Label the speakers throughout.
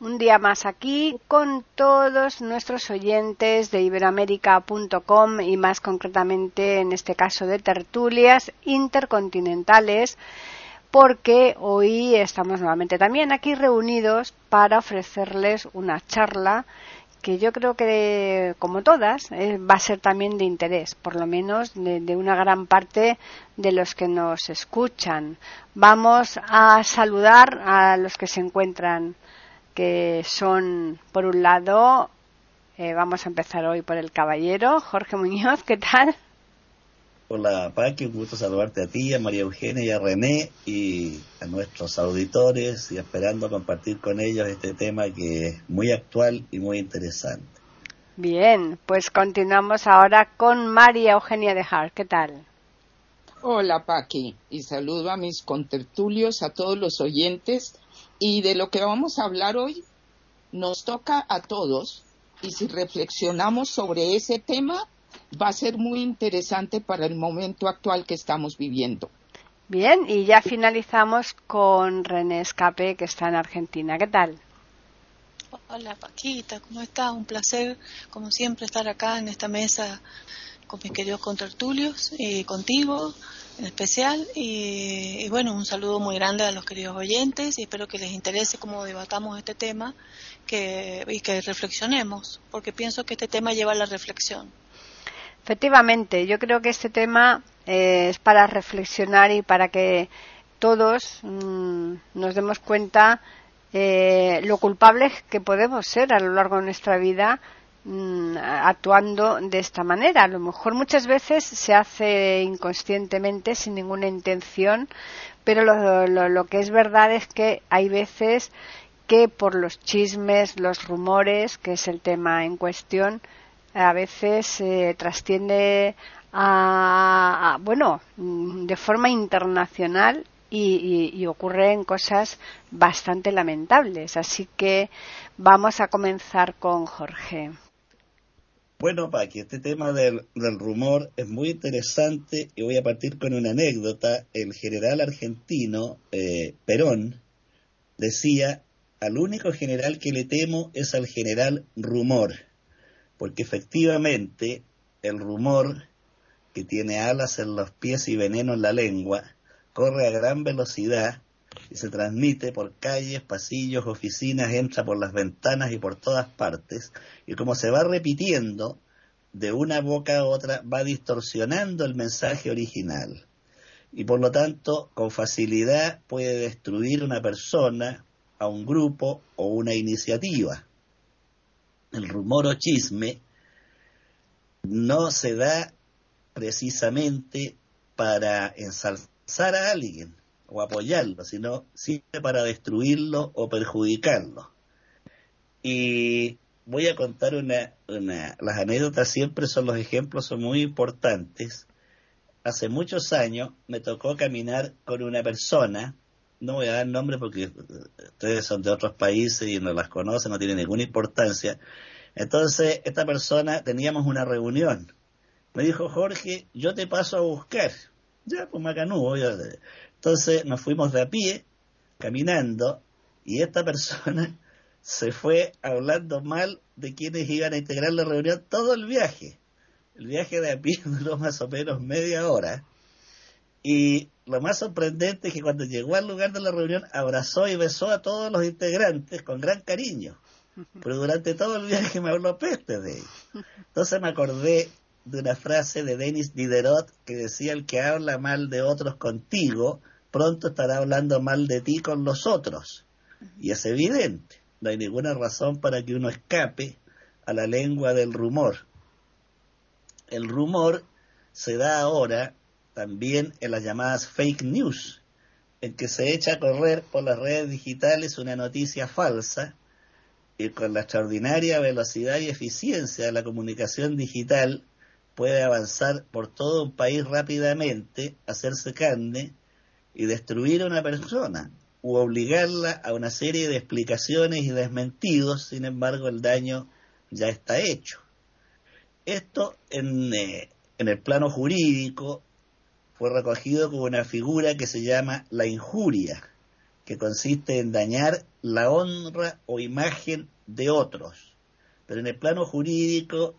Speaker 1: Un día más aquí con todos nuestros oyentes de iberoamérica.com y más concretamente en este caso de tertulias intercontinentales porque hoy estamos nuevamente también aquí reunidos para ofrecerles una charla que yo creo que, como todas, eh, va a ser también de interés, por lo menos de, de, una gran parte de los que nos escuchan. Vamos a saludar a los que se encuentran, que son, por un lado, eh, vamos a empezar hoy por el caballero, Jorge Muñoz, ¿qué tal?
Speaker 2: Hola Paqui, un gusto saludarte a ti, a María Eugenia y a René y a nuestros auditores y esperando compartir con ellos este tema que es muy actual y muy interesante.
Speaker 1: Bien, pues continuamos ahora con María Eugenia de Hart. ¿Qué tal?
Speaker 3: Hola Paqui y saludo a mis contertulios, a todos los oyentes y de lo que vamos a hablar hoy nos toca a todos y si reflexionamos sobre ese tema va a ser muy interesante para el momento actual que estamos viviendo.
Speaker 1: Bien, y ya finalizamos con René Escape, que está en Argentina. ¿Qué tal?
Speaker 4: Hola Paquita, ¿cómo estás? Un placer, como siempre, estar acá en esta mesa con mis queridos contertulios y contigo en especial. Y, y, bueno, un saludo muy grande a los queridos oyentes y espero que les interese cómo debatamos este tema que, y que reflexionemos, porque pienso que este tema lleva a la reflexión.
Speaker 1: Efectivamente, yo creo que este tema eh, es para reflexionar y para que todos mmm, nos demos cuenta eh, lo culpables que podemos ser a lo largo de nuestra vida mmm, actuando de esta manera. A lo mejor muchas veces se hace inconscientemente, sin ninguna intención, pero lo, lo, que es verdad es que hay veces que por los chismes, los rumores, que es el tema en cuestión, a veces eh, trasciende a, a, bueno de forma internacional y, y, y, ocurren cosas bastante lamentables así que vamos a comenzar con Jorge
Speaker 2: bueno Paqui este tema del, rumor es muy interesante y voy a partir con una anécdota. El general argentino eh, Perón decía al único general que le temo es al general rumor porque efectivamente el rumor que tiene alas en los pies y veneno en la lengua corre a gran velocidad y se transmite por calles, pasillos, oficinas, entra por las ventanas y por todas partes, y como se va repitiendo de una boca a otra, va distorsionando el mensaje original. Y por lo tanto, con facilidad puede destruir una persona, a un grupo o una iniciativa el rumor o chisme no se da precisamente para ensalzar a alguien o apoyarlo, sino sirve para destruirlo o perjudicarlo. Y voy a contar una, una, las anécdotas siempre son los ejemplos, son muy importantes. Hace muchos años me tocó caminar con una persona, no voy a dar nombre porque ustedes son de otros países y no las conocen, no tiene ninguna importancia. Entonces, esta persona, teníamos una reunión. Me dijo, Jorge, yo te paso a buscar. Ya, pues macanú. Entonces nos fuimos de a pie, caminando, y esta persona se fue hablando mal de quienes iban a integrar la reunión todo el viaje. El viaje de a pie duró más o menos media hora. Y lo más sorprendente es que cuando llegó al lugar de la reunión abrazó y besó a todos los integrantes con gran cariño. Pero durante todo el viaje me habló peste de él. Entonces me acordé de una frase de Denis Diderot que decía el que habla mal de otros contigo, pronto estará hablando mal de ti con los otros. Y es evidente, no hay ninguna razón para que uno escape a la lengua del rumor. El rumor se da ahora también en las llamadas fake news, en que se echa a correr por las redes digitales una noticia falsa y con la extraordinaria velocidad y eficiencia de la comunicación digital puede avanzar por todo un país rápidamente, hacerse carne y destruir a una persona u obligarla a una serie de explicaciones y desmentidos, sin embargo el daño ya está hecho. Esto en, eh, en el plano jurídico fue recogido como una figura que se llama la injuria, que consiste en dañar la honra o imagen de otros. Pero en el plano jurídico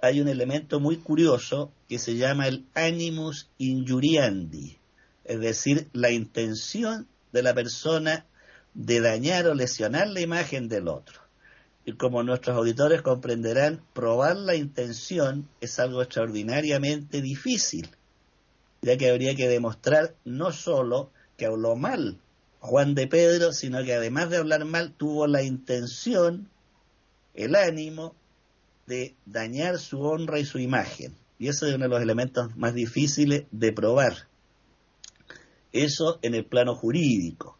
Speaker 2: hay un elemento muy curioso que se llama el animus injuriandi, es decir, la intención de la persona de dañar o lesionar la imagen del otro. Y como nuestros auditores comprenderán, probar la intención es algo extraordinariamente difícil, ya que habría que demostrar no solo que habló mal Juan de Pedro, sino que además de hablar mal, tuvo la intención, el ánimo de dañar su honra y su imagen. Y ese es uno de los elementos más difíciles de probar. Eso en el plano jurídico.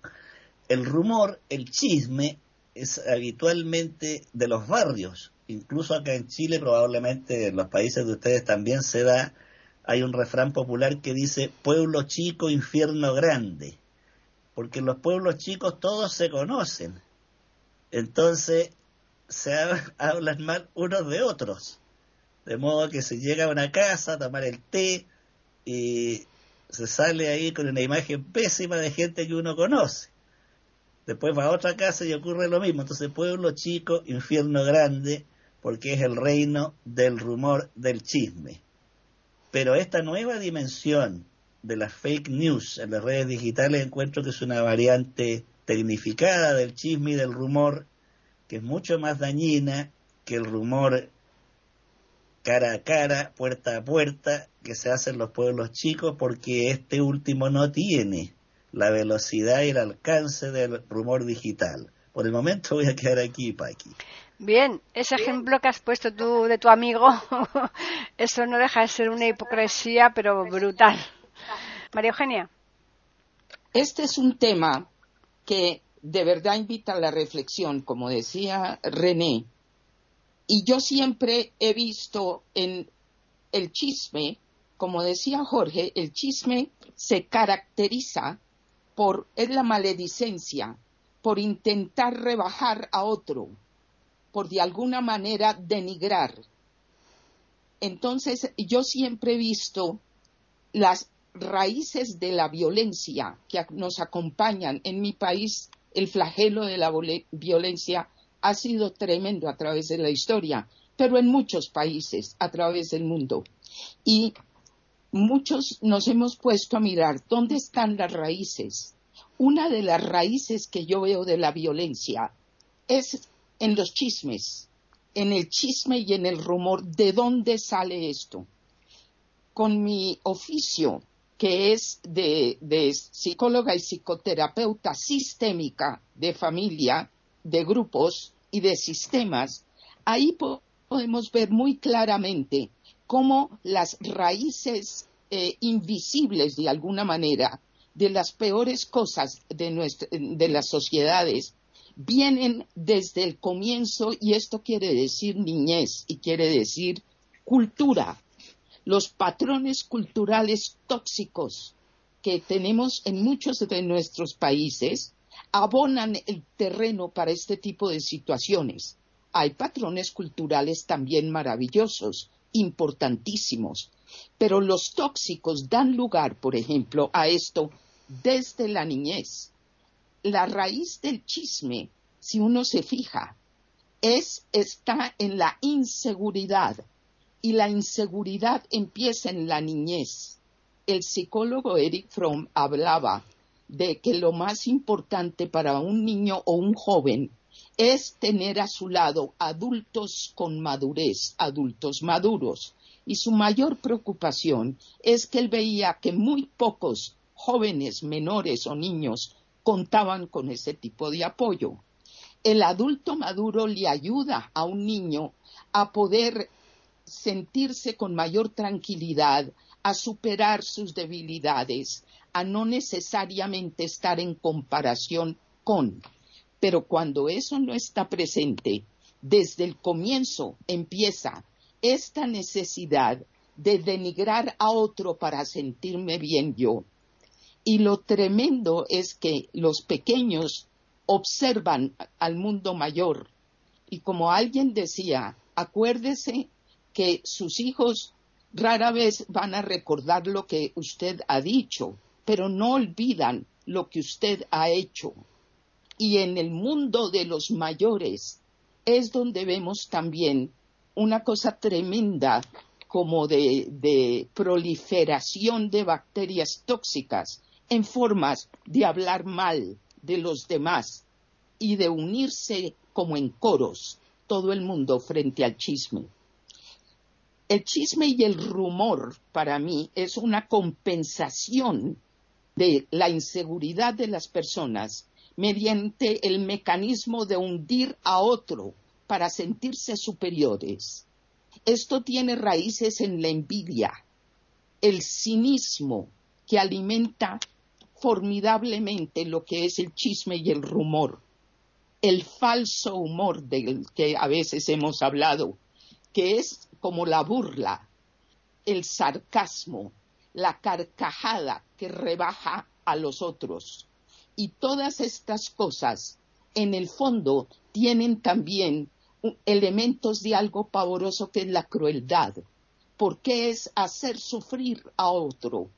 Speaker 2: El rumor, el chisme, es habitualmente de los barrios. Incluso acá en Chile, probablemente en los países de ustedes también se da, hay un refrán popular que dice pueblo chico, infierno grande porque en los pueblos chicos todos se conocen. Entonces se hablan mal unos de otros. De modo que se llega a una casa a tomar el té y se sale ahí con una imagen pésima de gente que uno conoce. Después va a otra casa y ocurre lo mismo. Entonces pueblo chico, infierno grande, porque es el reino del rumor, del chisme. Pero esta nueva dimensión de las fake news en las redes digitales encuentro que es una variante tecnificada del chisme y del rumor que es mucho más dañina que el rumor cara a cara, puerta a puerta, que se hace en los pueblos chicos, porque este último no tiene la velocidad y el alcance del rumor digital. Por el momento voy a quedar aquí, Paqui.
Speaker 1: Bien, ese ejemplo que has puesto tú de tu amigo, eso no deja de ser una hipocresía, pero brutal. María Eugenia.
Speaker 3: Este es un tema que de verdad invita a la reflexión, como decía René. Y yo siempre he visto en el chisme, como decía Jorge, el chisme se caracteriza por, es la maledicencia, por intentar rebajar a otro, por de alguna manera denigrar. Entonces, yo siempre he visto las raíces de la violencia que nos acompañan en mi país, el flagelo de la violencia ha sido tremendo a través de la historia, pero en muchos países a través del mundo. Y muchos nos hemos puesto a mirar dónde están las raíces. Una de las raíces que yo veo de la violencia es en los chismes, en el chisme y en el rumor. ¿De dónde sale esto? Con mi oficio que es de, psicóloga y psicoterapeuta sistémica de familia, de grupos y de sistemas, ahí podemos ver muy claramente cómo las raíces eh, invisibles de alguna manera de las peores cosas de, de las sociedades vienen desde el comienzo y esto quiere decir niñez y quiere decir cultura, los patrones culturales tóxicos que tenemos en muchos de nuestros países abonan el terreno para este tipo de situaciones. Hay patrones culturales también maravillosos, importantísimos, pero los tóxicos dan lugar, por ejemplo, a esto desde la niñez. La raíz del chisme, si uno se fija, es, está en la inseguridad, y la inseguridad empieza en la niñez. El psicólogo Eric Fromm hablaba de que lo más importante para un niño o un joven es tener a su lado adultos con madurez, adultos maduros. Y su mayor preocupación es que él veía que muy pocos jóvenes, menores o niños contaban con ese tipo de apoyo. El adulto maduro le ayuda a un niño a poder sentirse con mayor tranquilidad, a superar sus debilidades, a no necesariamente estar en comparación con. Pero cuando eso no está presente, desde el comienzo empieza esta necesidad de denigrar a otro para sentirme bien yo. Y lo tremendo es que los pequeños observan al mundo mayor. Y como alguien decía, acuérdese que sus hijos rara vez van a recordar lo que usted ha dicho, pero no olvidan lo que usted ha hecho. Y en el mundo de los mayores es donde vemos también una cosa tremenda como de, proliferación de bacterias tóxicas en formas de hablar mal de los demás y de unirse como en coros todo el mundo frente al chisme. El chisme y el rumor para mí es una compensación de la inseguridad de las personas mediante el mecanismo de hundir a otro para sentirse superiores. Esto tiene raíces en la envidia, el cinismo que alimenta formidablemente lo que es el chisme y el rumor, el falso humor del que a veces hemos hablado, que es como la burla, el sarcasmo, la carcajada que rebaja a los otros. Y todas estas cosas, en el fondo, tienen también elementos de algo pavoroso que es la crueldad, porque es hacer sufrir a otro,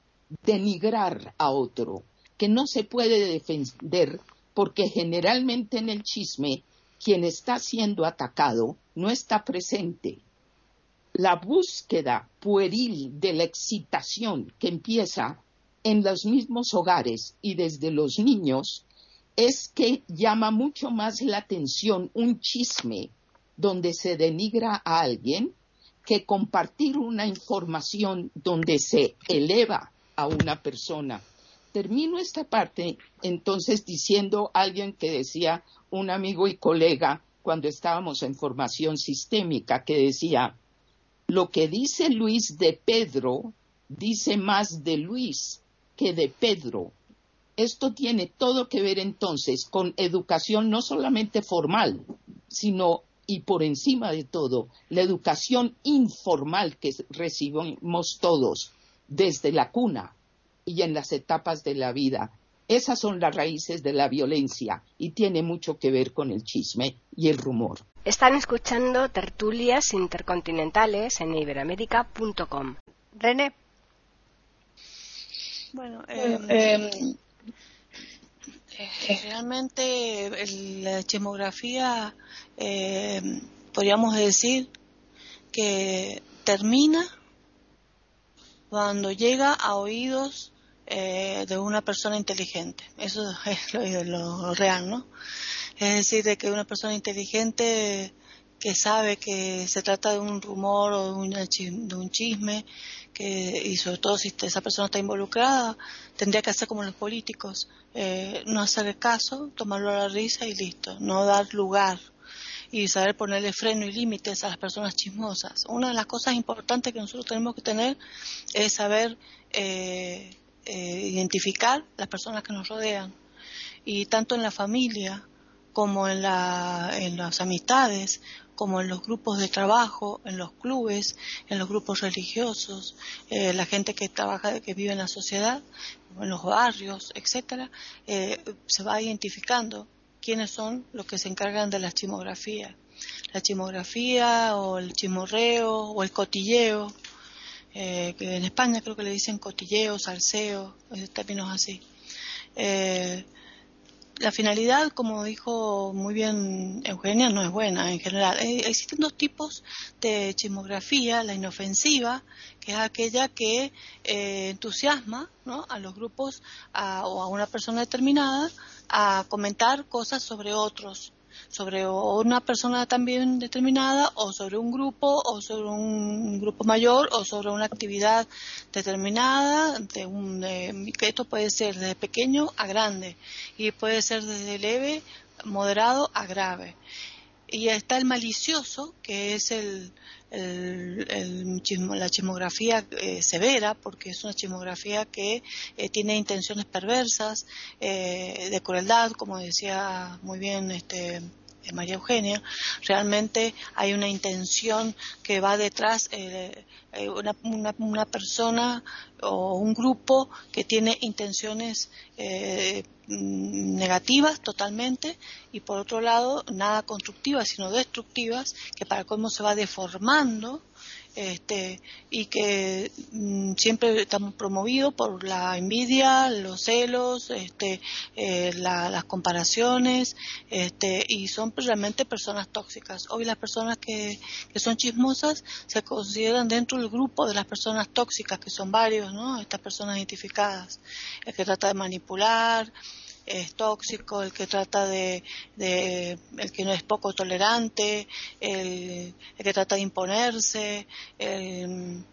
Speaker 3: denigrar a otro, que no se puede defender porque generalmente en el chisme quien está siendo atacado no está presente. La búsqueda pueril de la excitación que empieza en los mismos hogares y desde los niños es que llama mucho más la atención un chisme donde se denigra a alguien que compartir una información donde se eleva a una persona. Termino esta parte entonces diciendo alguien que decía un amigo y colega cuando estábamos en formación sistémica que decía, lo que dice Luis de Pedro dice más de Luis que de Pedro. Esto tiene todo que ver entonces con educación no solamente formal, sino y por encima de todo la educación informal que recibimos todos desde la cuna y en las etapas de la vida. Esas son las raíces de la violencia y tiene mucho que ver con el chisme y el rumor.
Speaker 1: Están escuchando tertulias intercontinentales en iberamérica.com. René.
Speaker 4: Bueno, eh, eh, eh, realmente la chismografía eh, podríamos decir que termina cuando llega a oídos eh, de una persona inteligente. Eso es lo, real, ¿no? Es decir, de que una persona inteligente que sabe que se trata de un rumor o de, un chisme, que, y sobre todo si esa persona está involucrada, tendría que hacer como los políticos, eh, no hacer caso, tomarlo a la risa y listo, no dar lugar y saber ponerle freno y límites a las personas chismosas. Una de las cosas importantes que nosotros tenemos que tener es saber eh, eh, identificar las personas que nos rodean y tanto en la familia como en, la, las amistades, como en los grupos de trabajo, en los clubes, en los grupos religiosos, eh, la gente que trabaja, que vive en la sociedad, en los barrios, etcétera, se va identificando quiénes son los que se encargan de la chimografía. La chimografía o el chimorreo o el cotilleo, eh, que en España creo que le dicen cotilleo, salseo, términos así. Eh, la finalidad, como dijo muy bien Eugenia, no es buena en general. Eh, existen dos tipos de chismografía, la inofensiva, que es aquella que entusiasma a los grupos o a una persona determinada a comentar cosas sobre otros, sobre una persona también determinada o sobre un grupo o sobre un grupo mayor o sobre una actividad determinada de un que esto puede ser desde pequeño a grande y puede ser desde leve moderado a grave. Y está el malicioso, que es el, la chismografía eh, severa, porque es una chismografía que eh, tiene intenciones perversas, eh, de crueldad, como decía muy bien este María Eugenia, realmente hay una intención que va detrás, una, una, una, persona o un grupo que tiene intenciones eh, negativas totalmente y por otro lado nada constructivas sino destructivas que para cómo se va deformando este, y que mm, siempre estamos promovidos por la envidia, los celos, este, eh, las comparaciones, este, y son realmente personas tóxicas. Hoy las personas que, que, son chismosas se consideran dentro del grupo de las personas tóxicas, que son varios, ¿no? Estas personas identificadas. El que trata de manipular, es tóxico, el que trata de, el que no es poco tolerante, el, que trata de imponerse, el,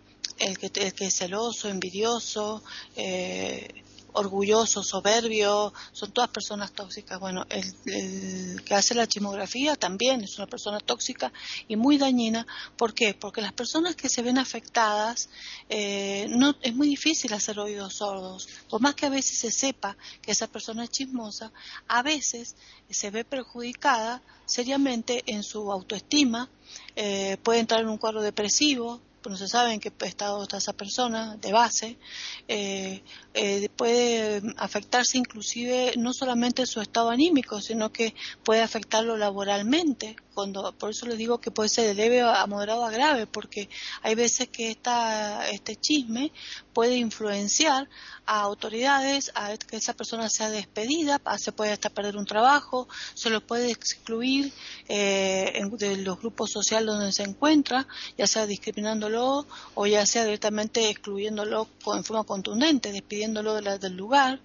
Speaker 4: que, el que es celoso, envidioso, eh, orgulloso, soberbio, son todas personas tóxicas. Bueno, el, que hace la chismografía también es una persona tóxica y muy dañina. ¿Por qué? Porque las personas que se ven afectadas, eh, no, es muy difícil hacer oídos sordos. Por más que a veces se sepa que esa persona es chismosa, a veces se ve perjudicada seriamente en su autoestima, eh, puede entrar en un cuadro depresivo, no se sabe en qué estado está esa persona de base, eh, eh, puede afectarse inclusive no solamente su estado anímico, sino que puede afectarlo laboralmente. Cuando, por eso les digo que puede ser de leve a moderado a grave, porque hay veces que esta, este chisme puede influenciar a autoridades, a que esa persona sea despedida, se puede hasta perder un trabajo, se lo puede excluir eh, de los grupos sociales donde se encuentra, ya sea discriminándolo o ya sea directamente excluyéndolo en forma contundente, despidiéndolo del lugar,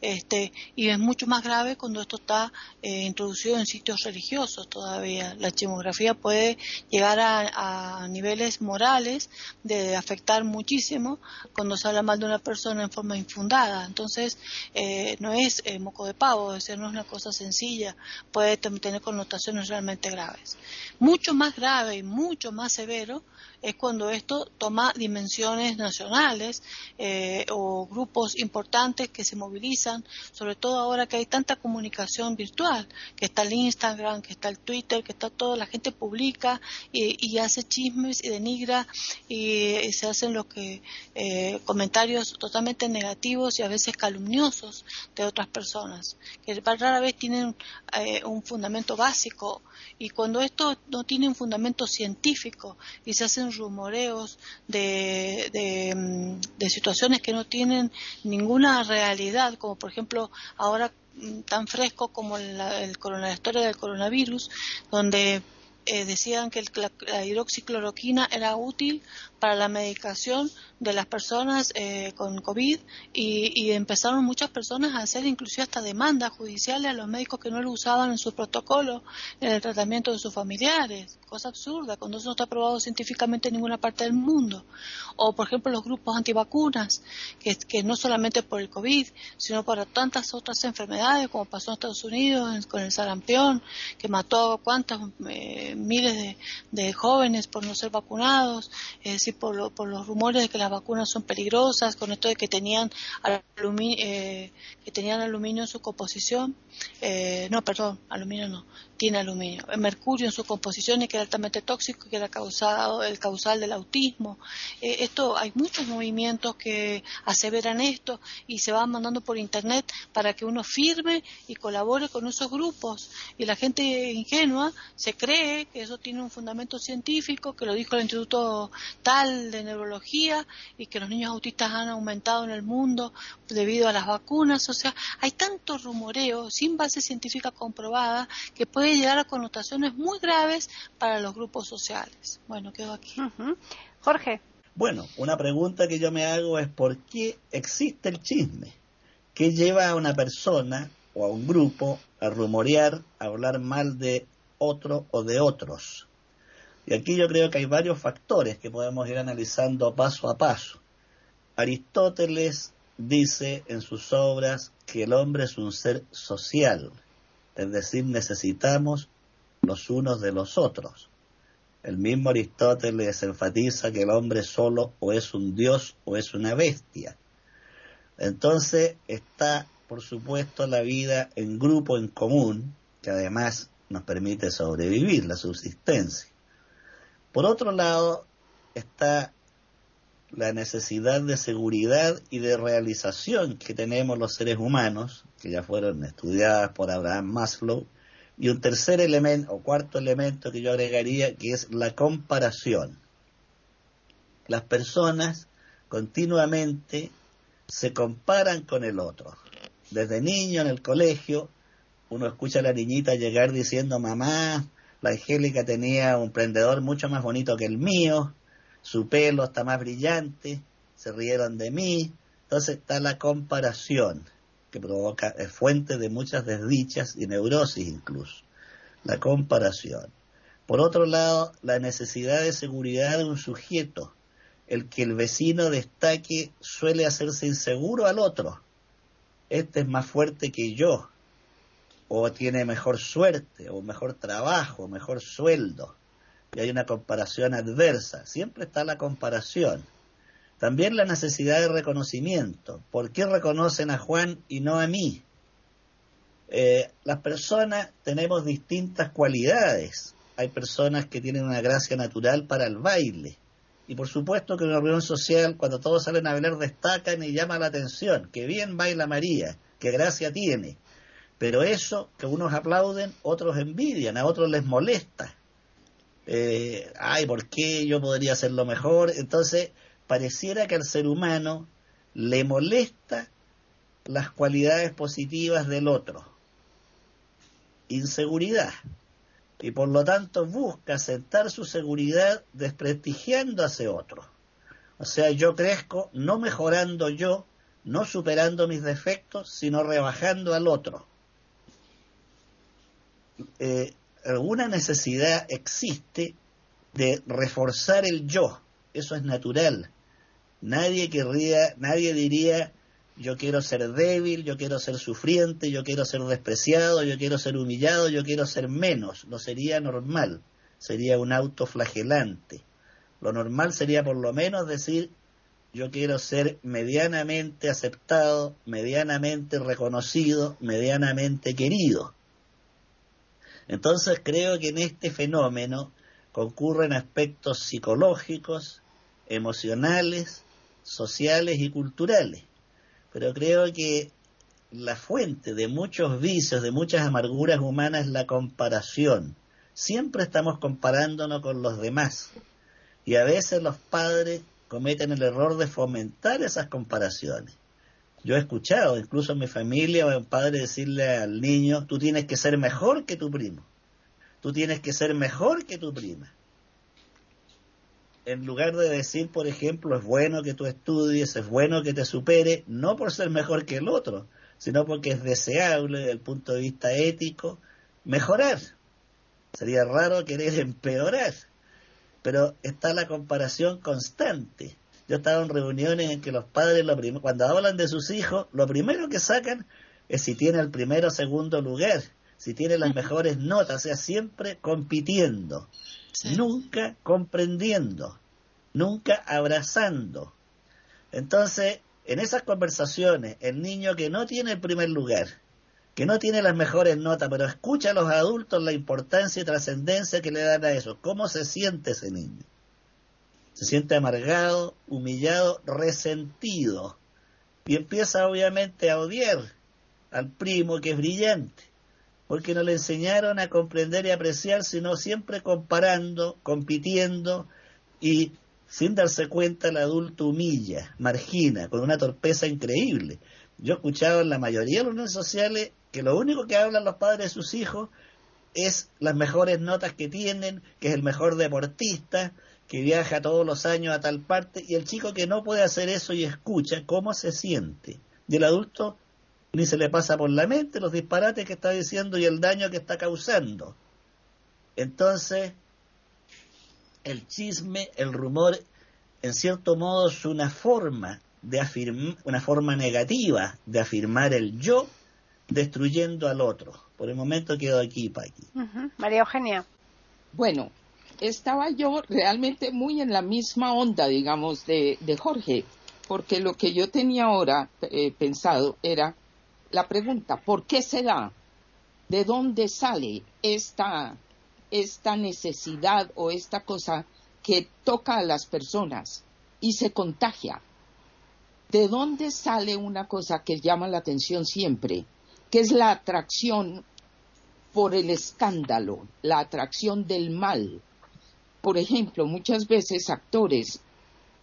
Speaker 4: este, y es mucho más grave cuando esto está eh, introducido en sitios religiosos todavía. La chimografía puede llegar a, a niveles morales de afectar muchísimo cuando se habla mal de una persona en forma infundada. Entonces, eh, no es eh, moco de pavo, es decir, no es una cosa sencilla, puede tener connotaciones realmente graves. Mucho más grave y mucho más severo es cuando esto toma dimensiones nacionales eh, o grupos importantes que se movilizan, sobre todo ahora que hay tanta comunicación virtual, que está el Instagram, que está el Twitter, que está todo, la gente publica y, hace chismes y denigra y, se hacen los que eh, comentarios totalmente negativos y a veces calumniosos de otras personas, que rara vez tienen eh, un fundamento básico. Y cuando esto no tiene un fundamento científico y se hacen rumoreos de, de, mm, de situaciones que no tienen ninguna realidad, como por ejemplo ahora tan fresco como la, el, la historia del coronavirus, donde eh, decían que la, hidroxicloroquina era útil para la medicación de las personas eh, con COVID y, empezaron muchas personas a hacer inclusive hasta demandas judiciales a los médicos que no lo usaban en su protocolo en el tratamiento de sus familiares. Cosa absurda, cuando eso no está probado científicamente en ninguna parte del mundo. O, por ejemplo, los grupos antivacunas, que, no solamente por el COVID, sino para tantas otras enfermedades, como pasó en Estados Unidos con el sarampión, que mató a cuántas eh, miles de, jóvenes por no ser vacunados. Es decir, por, los rumores de que las vacunas son peligrosas, con esto de que tenían aluminio, eh, que tenían aluminio en su composición, eh, no, perdón, aluminio no, tiene aluminio, el mercurio en su composición y que era altamente tóxico, que era causado, el causal del autismo. Eh, esto, hay muchos movimientos que aseveran esto y se van mandando por internet para que uno firme y colabore con esos grupos. Y la gente ingenua se cree que eso tiene un fundamento científico, que lo dijo el Instituto tal de neurología y que los niños autistas han aumentado en el mundo debido a las vacunas. O sea, hay tanto rumoreo sin base científica comprobada que puede puede llegar a connotaciones muy graves para los grupos sociales. Bueno, quedo aquí.
Speaker 1: Jorge.
Speaker 2: Bueno, una pregunta que yo me hago es ¿por qué existe el chisme? ¿Qué lleva a una persona o a un grupo a rumorear, a hablar mal de otro o de otros? Y aquí yo creo que hay varios factores que podemos ir analizando paso a paso. Aristóteles dice en sus obras que el hombre es un ser social, es decir, necesitamos los unos de los otros. El mismo Aristóteles enfatiza que el hombre solo o es un dios o es una bestia. Entonces está, por supuesto, la vida en grupo, en común, que además nos permite sobrevivir, la subsistencia. Por otro lado, está la necesidad de seguridad y de realización que tenemos los seres humanos, que ya fueron estudiadas por Abraham Maslow, y un tercer elemento o cuarto elemento que yo agregaría, que es la comparación. Las personas continuamente se comparan con el otro. Desde niño en el colegio, uno escucha a la niñita llegar diciendo, mamá, la Angélica tenía un prendedor mucho más bonito que el mío, su pelo está más brillante, se rieron de mí. Entonces está la comparación, que provoca, es fuente de muchas desdichas y neurosis incluso. La comparación. Por otro lado, la necesidad de seguridad de un sujeto. El que el vecino destaque suele hacerse inseguro al otro. Este es más fuerte que yo, o tiene mejor suerte, o mejor trabajo, mejor sueldo y hay una comparación adversa. Siempre está la comparación. También la necesidad de reconocimiento. ¿Por qué reconocen a Juan y no a mí? Eh, las personas tenemos distintas cualidades. Hay personas que tienen una gracia natural para el baile. Y por supuesto que en una reunión social, cuando todos salen a bailar, destacan y llama la atención. Que bien baila María, qué gracia tiene. Pero eso que unos aplauden, otros envidian, a otros les molesta eh, ay, ¿por qué yo podría hacerlo mejor? Entonces, pareciera que al ser humano le molesta las cualidades positivas del otro. Inseguridad. Y por lo tanto busca sentar su seguridad desprestigiando a ese otro. O sea, yo crezco no mejorando yo, no superando mis defectos, sino rebajando al otro. Eh, alguna necesidad existe de reforzar el yo. Eso es natural. Nadie querría, nadie diría yo quiero ser débil, yo quiero ser sufriente, yo quiero ser despreciado, yo quiero ser humillado, yo quiero ser menos. No sería normal, sería un autoflagelante. Lo normal sería por lo menos decir yo quiero ser medianamente aceptado, medianamente reconocido, medianamente querido. Entonces creo que en este fenómeno concurren aspectos psicológicos, emocionales, sociales y culturales. Pero creo que la fuente de muchos vicios, de muchas amarguras humanas es la comparación. Siempre estamos comparándonos con los demás. Y a veces los padres cometen el error de fomentar esas comparaciones. Yo he escuchado, incluso en mi familia, a un padre decirle al niño, tú tienes que ser mejor que tu primo, tú tienes que ser mejor que tu prima. En lugar de decir, por ejemplo, es bueno que tú estudies, es bueno que te supere, no por ser mejor que el otro, sino porque es deseable desde el punto de vista ético mejorar. Sería raro querer empeorar, pero está la comparación constante. Yo estaba en reuniones en que los padres, lo cuando hablan de sus hijos, lo primero que sacan es si tiene el primero o segundo lugar, si tiene las mejores notas, o sea, siempre compitiendo, nunca comprendiendo, nunca abrazando. Entonces, en esas conversaciones, el niño que no tiene el primer lugar, que no tiene las mejores notas, pero escucha a los adultos la importancia y trascendencia que le dan a eso, ¿cómo se siente ese niño? se siente amargado, humillado, resentido y empieza obviamente a odiar al primo que es brillante, porque no le enseñaron a comprender y apreciar, sino siempre comparando, compitiendo y sin darse cuenta el adulto humilla, margina, con una torpeza increíble. Yo he escuchado en la mayoría de las redes sociales que lo único que hablan los padres de sus hijos es las mejores notas que tienen, que es el mejor deportista, que viaja todos los años a tal parte, y el chico que no puede hacer eso y escucha cómo se siente. Y el adulto ni se le pasa por la mente los disparates que está diciendo y el daño que está causando. Entonces, el chisme, el rumor, en cierto modo es una forma de afirmar, una forma negativa de afirmar el yo destruyendo al otro. Por el momento quedo aquí, Paqui.
Speaker 1: María Eugenia.
Speaker 3: Bueno, estaba yo realmente muy en la misma onda, digamos, de, Jorge, porque lo que yo tenía ahora eh, pensado era la pregunta, ¿por qué se da? ¿De dónde sale esta, esta necesidad o esta cosa que toca a las personas y se contagia? ¿De dónde sale una cosa que llama la atención siempre? Que es la atracción por el escándalo, la atracción del mal. Por ejemplo, muchas veces actores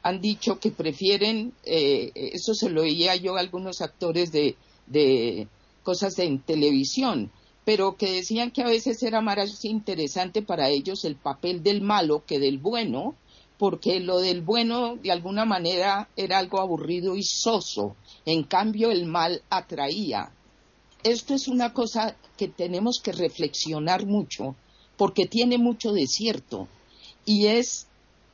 Speaker 3: han dicho que prefieren, eh, eso se lo oía yo a algunos actores de, de cosas en televisión, pero que decían que a veces era más interesante para ellos el papel del malo que del bueno, porque lo del bueno de alguna manera era algo aburrido y soso, en cambio el mal atraía. Esto es una cosa que tenemos que reflexionar mucho, porque tiene mucho de cierto, y es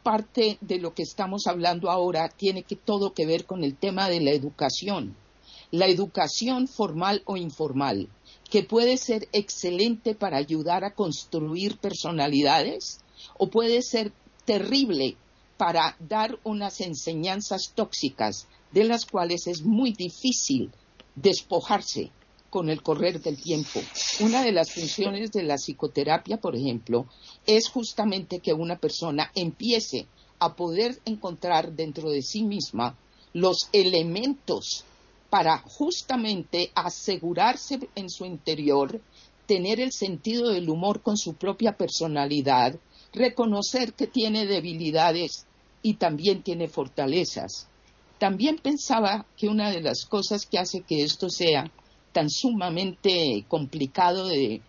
Speaker 3: parte de lo que estamos hablando ahora, tiene que todo que ver con el tema de la educación. La educación formal o informal, que puede ser excelente para ayudar a construir personalidades o puede ser terrible para dar unas enseñanzas tóxicas de las cuales es muy difícil despojarse con el correr del tiempo. Una de las funciones de la psicoterapia, por ejemplo, es justamente que una persona empiece a poder encontrar dentro de sí misma los elementos para justamente asegurarse en su interior, tener el sentido del humor con su propia personalidad, reconocer que tiene debilidades y también tiene fortalezas. También pensaba que una de las cosas que hace que esto sea tan sumamente complicado de,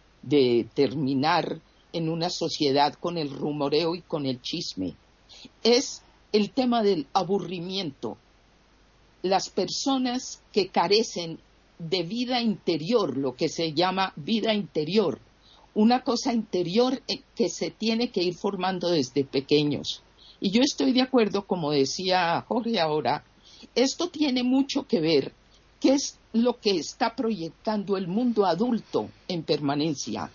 Speaker 3: terminar en una sociedad con el rumoreo y con el chisme es el tema del aburrimiento. Las personas que carecen de vida interior, lo que se llama vida interior, una cosa interior eh, que se tiene que ir formando desde pequeños. Y yo estoy de acuerdo, como decía Jorge ahora, esto tiene mucho que ver, que es lo que está proyectando el mundo adulto en permanencia.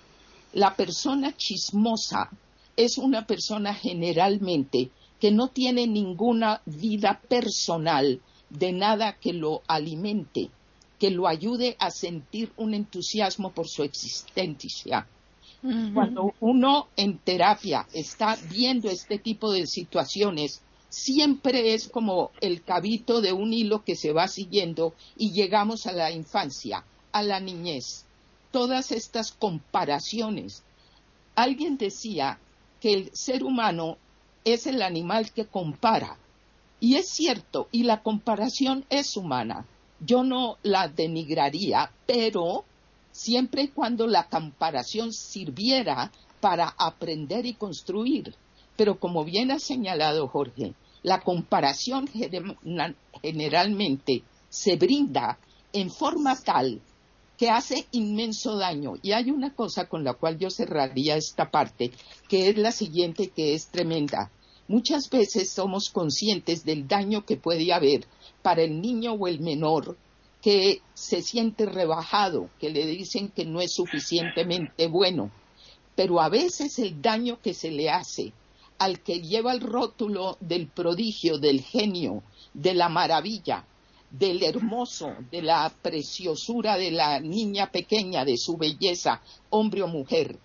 Speaker 3: La persona chismosa es una persona generalmente que no tiene ninguna vida personal de nada que lo alimente, que lo ayude a sentir un entusiasmo por su existencia. Cuando uno en terapia está viendo este tipo de situaciones, siempre es como el cabito de un hilo que se va siguiendo y llegamos a la infancia, a la niñez. Todas estas comparaciones. Alguien decía que el ser humano es el animal que compara. Y es cierto, y la comparación es humana. Yo no la denigraría, pero siempre y cuando la comparación sirviera para aprender y construir. Pero como bien ha señalado Jorge, la comparación generalmente se brinda en forma tal que hace inmenso daño. Y hay una cosa con la cual yo cerraría esta parte, que es la siguiente, que es tremenda. Muchas veces somos conscientes del daño que puede haber para el niño o el menor que se siente rebajado, que le dicen que no es suficientemente bueno. Pero a veces el daño que se le hace al que lleva el rótulo del prodigio, del genio, de la maravilla, del hermoso, de la preciosura de la niña pequeña, de su belleza, hombre o mujer,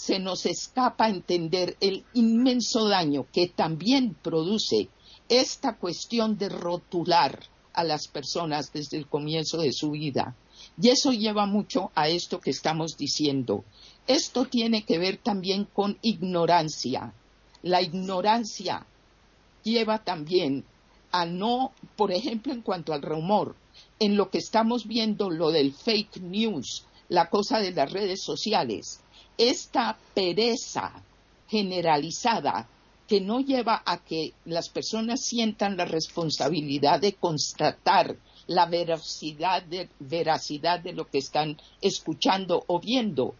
Speaker 3: se nos escapa entender el inmenso daño que también produce esta cuestión de rotular a las personas desde el comienzo de su vida. Y eso lleva mucho a esto que estamos diciendo. Esto tiene que ver también con ignorancia. La ignorancia lleva también a no, por ejemplo, en cuanto al rumor, en lo que estamos viendo, lo del fake news, la cosa de las redes sociales, esta pereza generalizada que no lleva a que las personas sientan la responsabilidad de constatar la veracidad de, lo que están escuchando o viendo.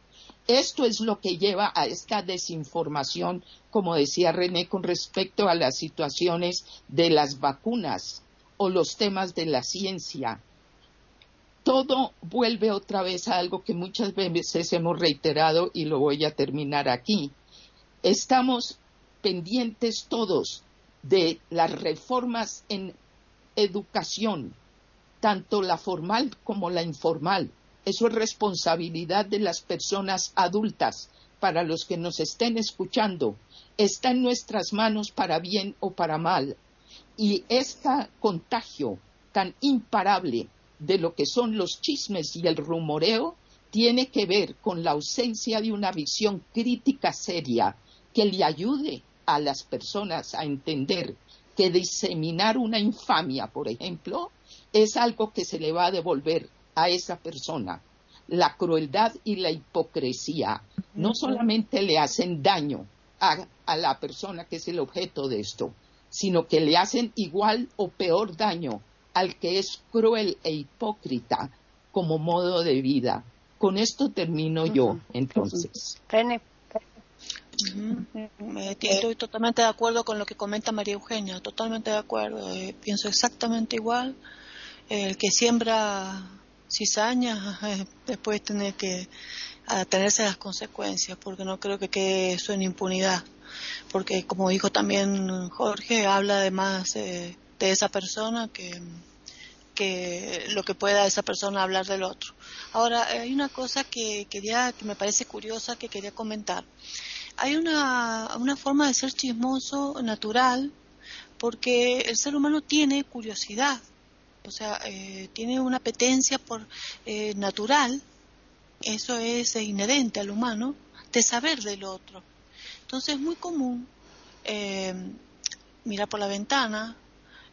Speaker 3: Esto es lo que lleva a esta desinformación, como decía René, con respecto a las situaciones de las vacunas o los temas de la ciencia. Todo vuelve otra vez a algo que muchas veces hemos reiterado y lo voy a terminar aquí. Estamos pendientes todos de las reformas en educación, tanto la formal como la informal. Eso es responsabilidad de las personas adultas. Para los que nos estén escuchando, está en nuestras manos para bien o para mal. Y este contagio tan imparable de lo que son los chismes y el rumoreo tiene que ver con la ausencia de una visión crítica seria que le ayude a las personas a entender que diseminar una infamia, por ejemplo, es algo que se le va a devolver a esa persona. La crueldad y la hipocresía no solamente le hacen daño a, a la persona que es el objeto de esto, sino que le hacen igual o peor daño al que es cruel e hipócrita como modo de vida. Con esto termino yo, entonces.
Speaker 4: Estoy totalmente de acuerdo con lo que comenta María Eugenia, totalmente de acuerdo. Eh, pienso exactamente igual. El que siembra cizaña eh, después tiene que tenerse las consecuencias, porque no creo que quede eso en impunidad. Porque, como dijo también Jorge, habla además eh, de esa persona que, que lo que pueda esa persona hablar del otro. Ahora, hay una cosa que quería, que me parece curiosa, que quería comentar hay una, una forma de ser chismoso natural porque el ser humano tiene curiosidad, o sea, eh, tiene una apetencia por eh, natural, eso es inherente al humano, de saber del otro. Entonces es muy común eh, mirar por la ventana,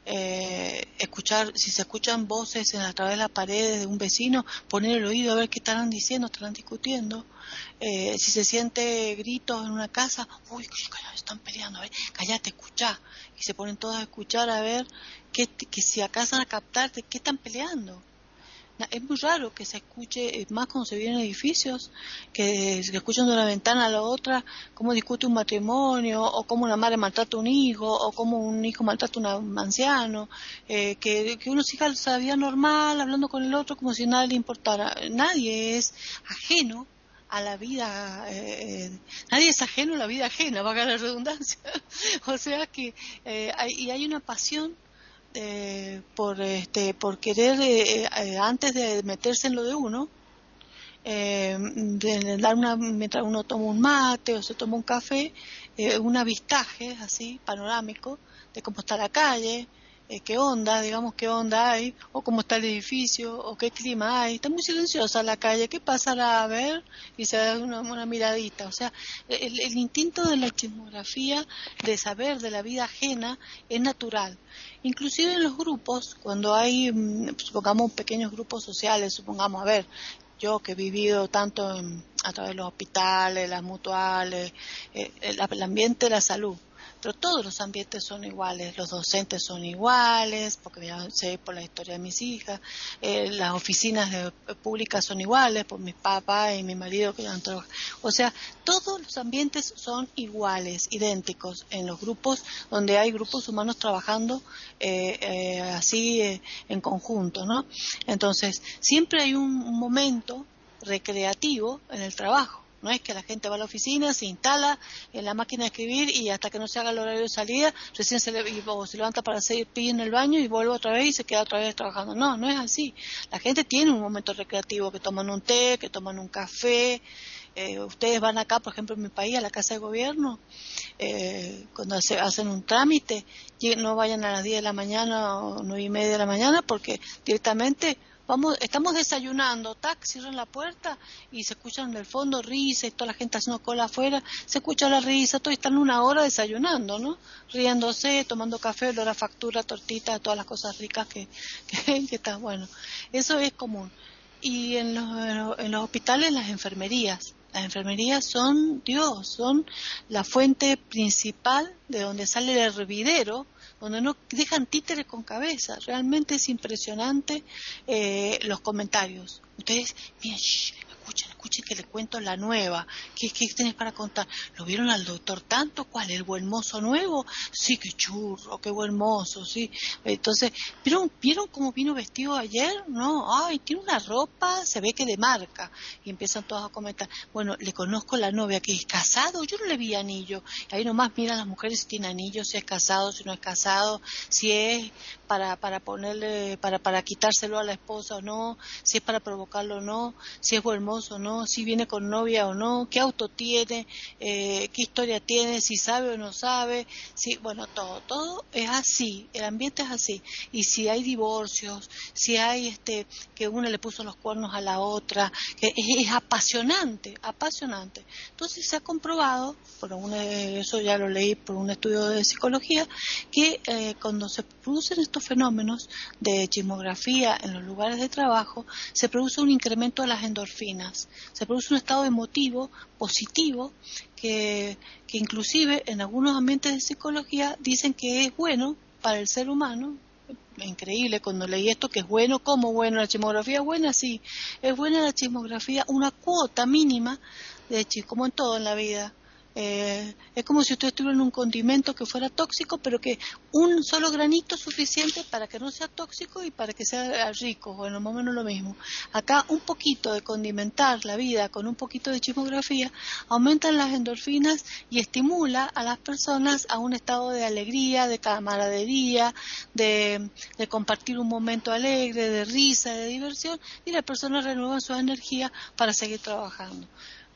Speaker 4: eh, escuchar, si se escuchan voces a través de las paredes de un vecino, poner el oído a ver qué estarán diciendo, estarán discutiendo. Eh, si se siente gritos en una casa, uy, están peleando, a ver, callate, escuchá. Y se ponen todos a escuchar a ver que, que si acasan a captar de qué están peleando es muy raro que se escuche, más cuando se vienen edificios, que se escuchan de una ventana a la otra cómo discute un matrimonio, o cómo una madre maltrata a un hijo, o cómo un hijo maltrata a un anciano, eh, que, que uno siga la vida normal, hablando con el otro como si nada le importara. Nadie es ajeno a la vida, eh, nadie es ajeno a la vida ajena, va a la redundancia. o sea que eh, hay, y hay una pasión eh, por este por querer eh, eh, antes de meterse en lo de uno de dar una mientras uno toma un mate o se toma un café un avistaje así panorámico de cómo está la calle eh, qué onda, digamos, qué onda hay, o cómo está el edificio, o qué clima hay. Está muy silenciosa la calle, ¿qué pasará a ver? Y se da una, miradita. O sea, el, instinto de la chismografía, de saber de la vida ajena, es natural. Inclusive en los grupos, cuando hay, mm, supongamos, pequeños grupos sociales, supongamos, a ver, yo que he vivido tanto a través de los hospitales, las mutuales, eh, el ambiente de la salud, pero todos los ambientes son iguales, los docentes son iguales, porque ya sé por la historia de mis hijas, eh, las oficinas públicas son iguales, por mis papás y mi marido que han trabajado. O sea, todos los ambientes son iguales, idénticos, en los grupos donde hay grupos humanos trabajando eh, eh, así en conjunto, ¿no? Entonces, siempre hay un momento recreativo en el trabajo no es que la gente va a la oficina, se instala en la máquina de escribir y hasta que no se haga el horario de salida, recién se, se levanta para hacer pis en el baño y vuelve otra vez y se queda otra vez trabajando. No, no es así. La gente tiene un momento recreativo, que toman un té, que toman un café. Eh, ustedes van acá, por ejemplo, en mi país, a la Casa de Gobierno, eh, cuando se hacen un trámite, no vayan a las 10 de la mañana o 9 y media de la mañana porque directamente vamos, estamos desayunando, tac, cierran la puerta y se escuchan en el fondo risas y toda la gente haciendo cola afuera, se escucha la risa, todos están una hora desayunando, ¿no? Riéndose, tomando café, olor a factura, tortita, todas las cosas ricas que, que, que está bueno. Eso es común. Y en los, en los hospitales, las enfermerías. Las enfermerías son Dios, son la fuente principal de donde sale el hervidero donde no dejan títeres con cabeza. Realmente es impresionante eh, los comentarios. Ustedes, miren, escuchen, que le cuento la nueva. ¿Qué, qué tenés para contar? ¿Lo vieron al doctor tanto? ¿Cuál? ¿El buen mozo nuevo? Sí, qué churro, qué buen mozo, sí. Entonces, ¿vieron, ¿vieron cómo vino vestido ayer? No, ay, tiene una ropa, se ve que de marca. Y empiezan todos a comentar, bueno, le conozco la novia que es casado, yo no le vi anillo. ahí nomás miran las mujeres si tiene anillo, si es casado, si no es casado, si es para, para ponerle, para, para quitárselo a la esposa o no, si es para provocarlo o no, si es hermoso o no, si viene con novia o no, qué auto tiene, eh, qué historia tiene, si sabe o no sabe, si, bueno, todo, todo es así, el ambiente es así. Y si hay divorcios, si hay este, que una le puso los cuernos a la otra, que es, apasionante, apasionante. Entonces se ha comprobado, por eso ya lo leí por un estudio de psicología, que eh, cuando se producen estos fenómenos de chismografía en los lugares de trabajo, se produce un incremento de las endorfinas, se produce un estado emotivo positivo que, que inclusive en algunos ambientes de psicología dicen que es bueno para el ser humano, increíble cuando leí esto, que es bueno, como bueno, la chismografía buena, sí, es buena la chismografía, una cuota mínima de como en todo en la vida, eh, es como si usted estuviera en un condimento que fuera tóxico, pero que un solo granito es suficiente para que no sea tóxico y para que sea rico, bueno, más o menos lo mismo. Acá un poquito de condimentar la vida con un poquito de chismografía aumentan las endorfinas y estimula a las personas a un estado de alegría, de camaradería, de, de compartir un momento alegre, de risa, de diversión y las personas renuevan su energía para seguir trabajando.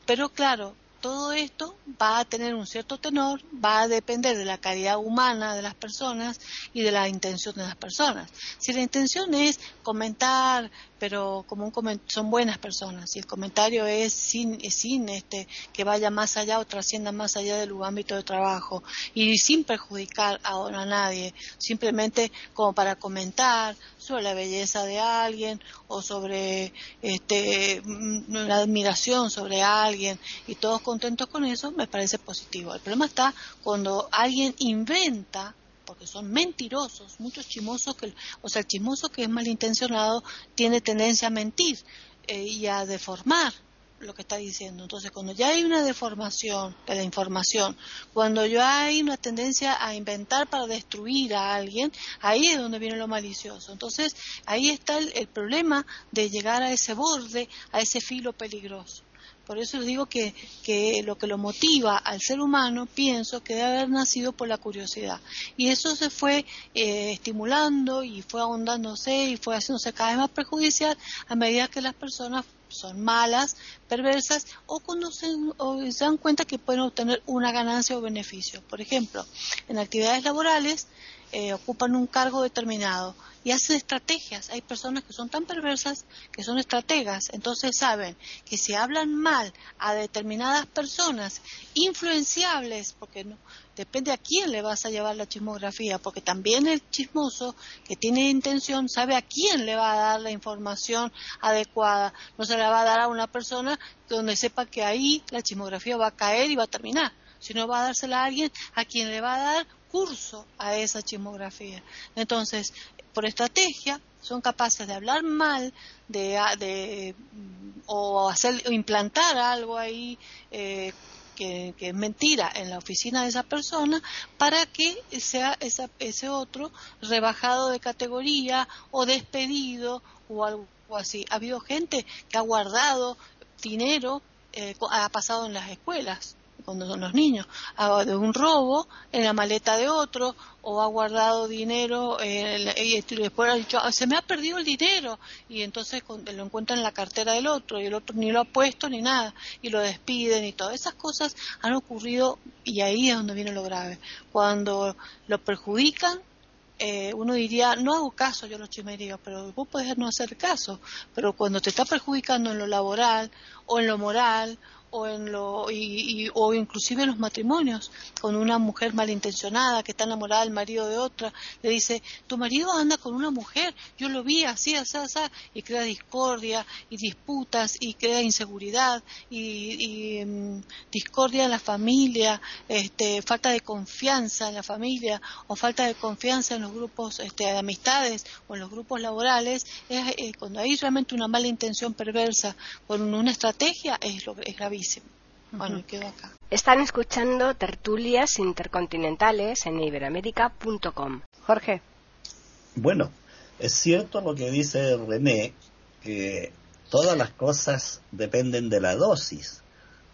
Speaker 4: Pero claro, todo esto va a tener un cierto tenor, va a depender de la calidad humana de las personas y de la intención de las personas. Si la intención es comentar, pero como un son buenas personas, si el comentario es sin, sin este, que vaya más allá o trascienda más allá del ámbito de trabajo y sin perjudicar a, a nadie, simplemente como para comentar sobre la belleza de alguien o sobre este, mm, la admiración sobre alguien y todos contentos con eso, me parece positivo. El problema está cuando alguien inventa porque son mentirosos, muchos chimosos que, o sea, el chismoso que es malintencionado tiene tendencia a mentir eh, y a deformar lo que está diciendo. Entonces, cuando ya hay una deformación de la información, cuando ya hay una tendencia a inventar para destruir a alguien, ahí es donde viene lo malicioso. Entonces, ahí está el, problema de llegar a ese borde, a ese filo peligroso. Por eso digo que, que, lo que lo motiva al ser humano, pienso que debe haber nacido por la curiosidad. Y eso se fue eh, estimulando y fue ahondándose y fue haciéndose cada vez más perjudicial a medida que las personas son malas, perversas o cuando se, dan cuenta que pueden obtener una ganancia o beneficio. Por ejemplo, en actividades laborales eh, ocupan un cargo determinado y hacen estrategias. Hay personas que son tan perversas que son estrategas, entonces saben que si hablan mal a determinadas personas influenciables, porque no, depende a quién le vas a llevar la chismografía, porque también el chismoso que tiene intención sabe a quién le va a dar la información adecuada. No se la va a dar a una persona donde sepa que ahí la chismografía va a caer y va a terminar, sino va a dársela a alguien a quien le va a dar curso a esa chismografía. Entonces, por estrategia, son capaces de hablar mal, de, de o hacer o implantar algo ahí eh, que, es mentira en la oficina de esa persona para que sea ese otro rebajado de categoría o despedido o algo así. Ha habido gente que ha guardado dinero, eh, ha pasado en las escuelas cuando son los niños, de un robo en la maleta de otro o ha guardado dinero y después ha dicho, ah, se me ha perdido el dinero y entonces lo encuentran en la cartera del otro y el otro ni lo ha puesto ni nada y lo despiden y todas esas cosas han ocurrido y ahí es donde viene lo grave. Cuando lo perjudican eh, uno diría, no hago caso, yo lo chimerío, pero vos podés no hacer caso, pero cuando te está perjudicando en lo laboral o en lo moral o en lo y, o inclusive en los matrimonios con una mujer malintencionada que está enamorada del marido de otra le dice tu marido anda con una mujer yo lo vi así así así y crea discordia y disputas y crea inseguridad y, mm, discordia en la familia este falta de confianza en la familia o falta de confianza en los grupos este, de amistades o en los grupos laborales es, eh, cuando hay realmente una mala intención perversa con una estrategia es lo es gravísimo bueno, quedo acá.
Speaker 5: Están escuchando tertulias intercontinentales en iberamérica.com. Jorge.
Speaker 2: Bueno, es cierto lo que dice René, que todas las cosas dependen de la dosis.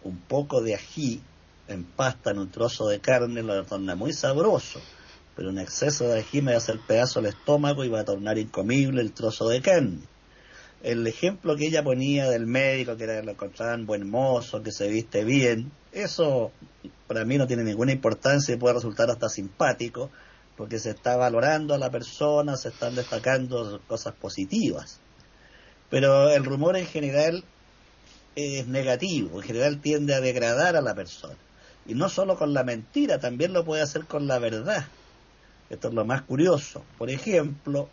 Speaker 2: Un poco de ají en pasta en un trozo de carne lo torna muy sabroso, pero un exceso de ají me hace el pedazo del estómago y va a tornar incomible el trozo de carne el ejemplo que ella ponía del médico, que era, lo encontraban buen mozo, que se viste bien, eso para mí no tiene ninguna importancia y puede resultar hasta simpático, porque se está valorando a la persona, se están destacando cosas positivas. Pero el rumor en general es negativo, en general tiende a degradar a la persona. Y no solo con la mentira, también lo puede hacer con la verdad. Esto es lo más curioso. Por ejemplo,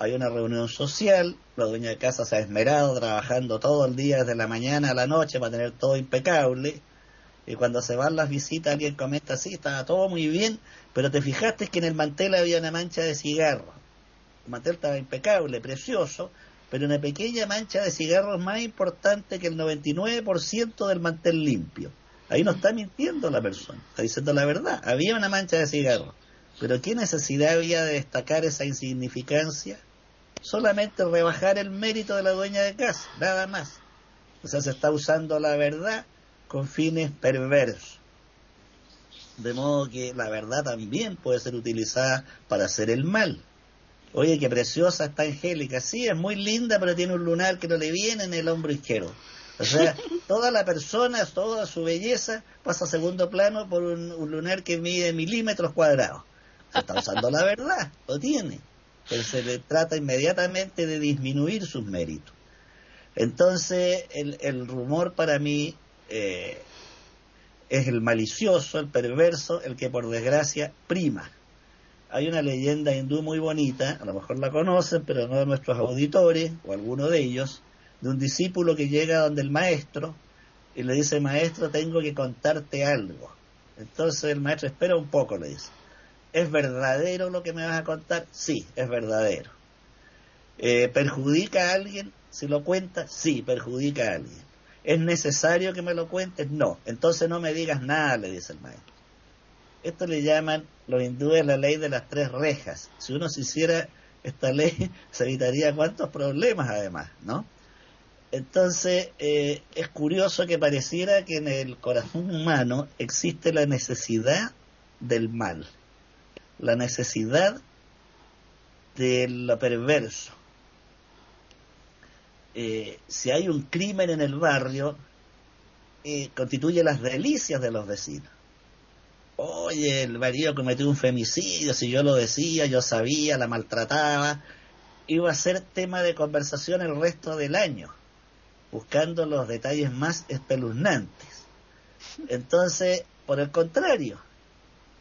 Speaker 2: hay una reunión social, la dueña de casa se ha esmerado trabajando todo el día desde la mañana a la noche para tener todo impecable. Y cuando se van las visitas alguien comenta, sí, estaba todo muy bien, pero te fijaste que en el mantel había una mancha de cigarro. El mantel estaba impecable, precioso, pero una pequeña mancha de cigarro es más importante que el 99% del mantel limpio. Ahí no está mintiendo la persona, está diciendo la verdad. Había una mancha de cigarro, pero ¿qué necesidad había de destacar esa insignificancia? Solamente rebajar el mérito de la dueña de casa, nada más. O sea, se está usando la verdad con fines perversos. De modo que la verdad también puede ser utilizada para hacer el mal. Oye, qué preciosa está Angélica. Sí, es muy linda, pero tiene un lunar que no le viene en el hombro izquierdo. O sea, toda la persona, toda su belleza pasa a segundo plano por un, un lunar que mide milímetros cuadrados. Se está usando la verdad, lo tiene pero se le trata inmediatamente de disminuir sus méritos. Entonces, el, rumor para mí eh, es el malicioso, el perverso, el que por desgracia prima. Hay una leyenda hindú muy bonita, a lo mejor la conocen, pero no de nuestros auditores, o alguno de ellos, de un discípulo que llega donde el maestro y le dice, maestro, tengo que contarte algo. Entonces el maestro, espera un poco, le dice. ¿Es verdadero lo que me vas a contar? Sí, es verdadero. Eh, ¿Perjudica a alguien si lo cuenta? Sí, perjudica a alguien. ¿Es necesario que me lo cuentes? No. Entonces no me digas nada, le dice el maestro. Esto le llaman los hindúes la ley de las tres rejas. Si uno se hiciera esta ley, se evitaría cuántos problemas además, ¿no? Entonces, eh, es curioso que pareciera que en el corazón humano existe la necesidad del mal la necesidad de lo perverso. Eh, si hay un crimen en el barrio, eh, constituye las delicias de los vecinos. Oye, el marido cometió un femicidio, si yo lo decía, yo sabía, la maltrataba. Iba a ser tema de conversación el resto del año, buscando los detalles más espeluznantes. Entonces, por el contrario,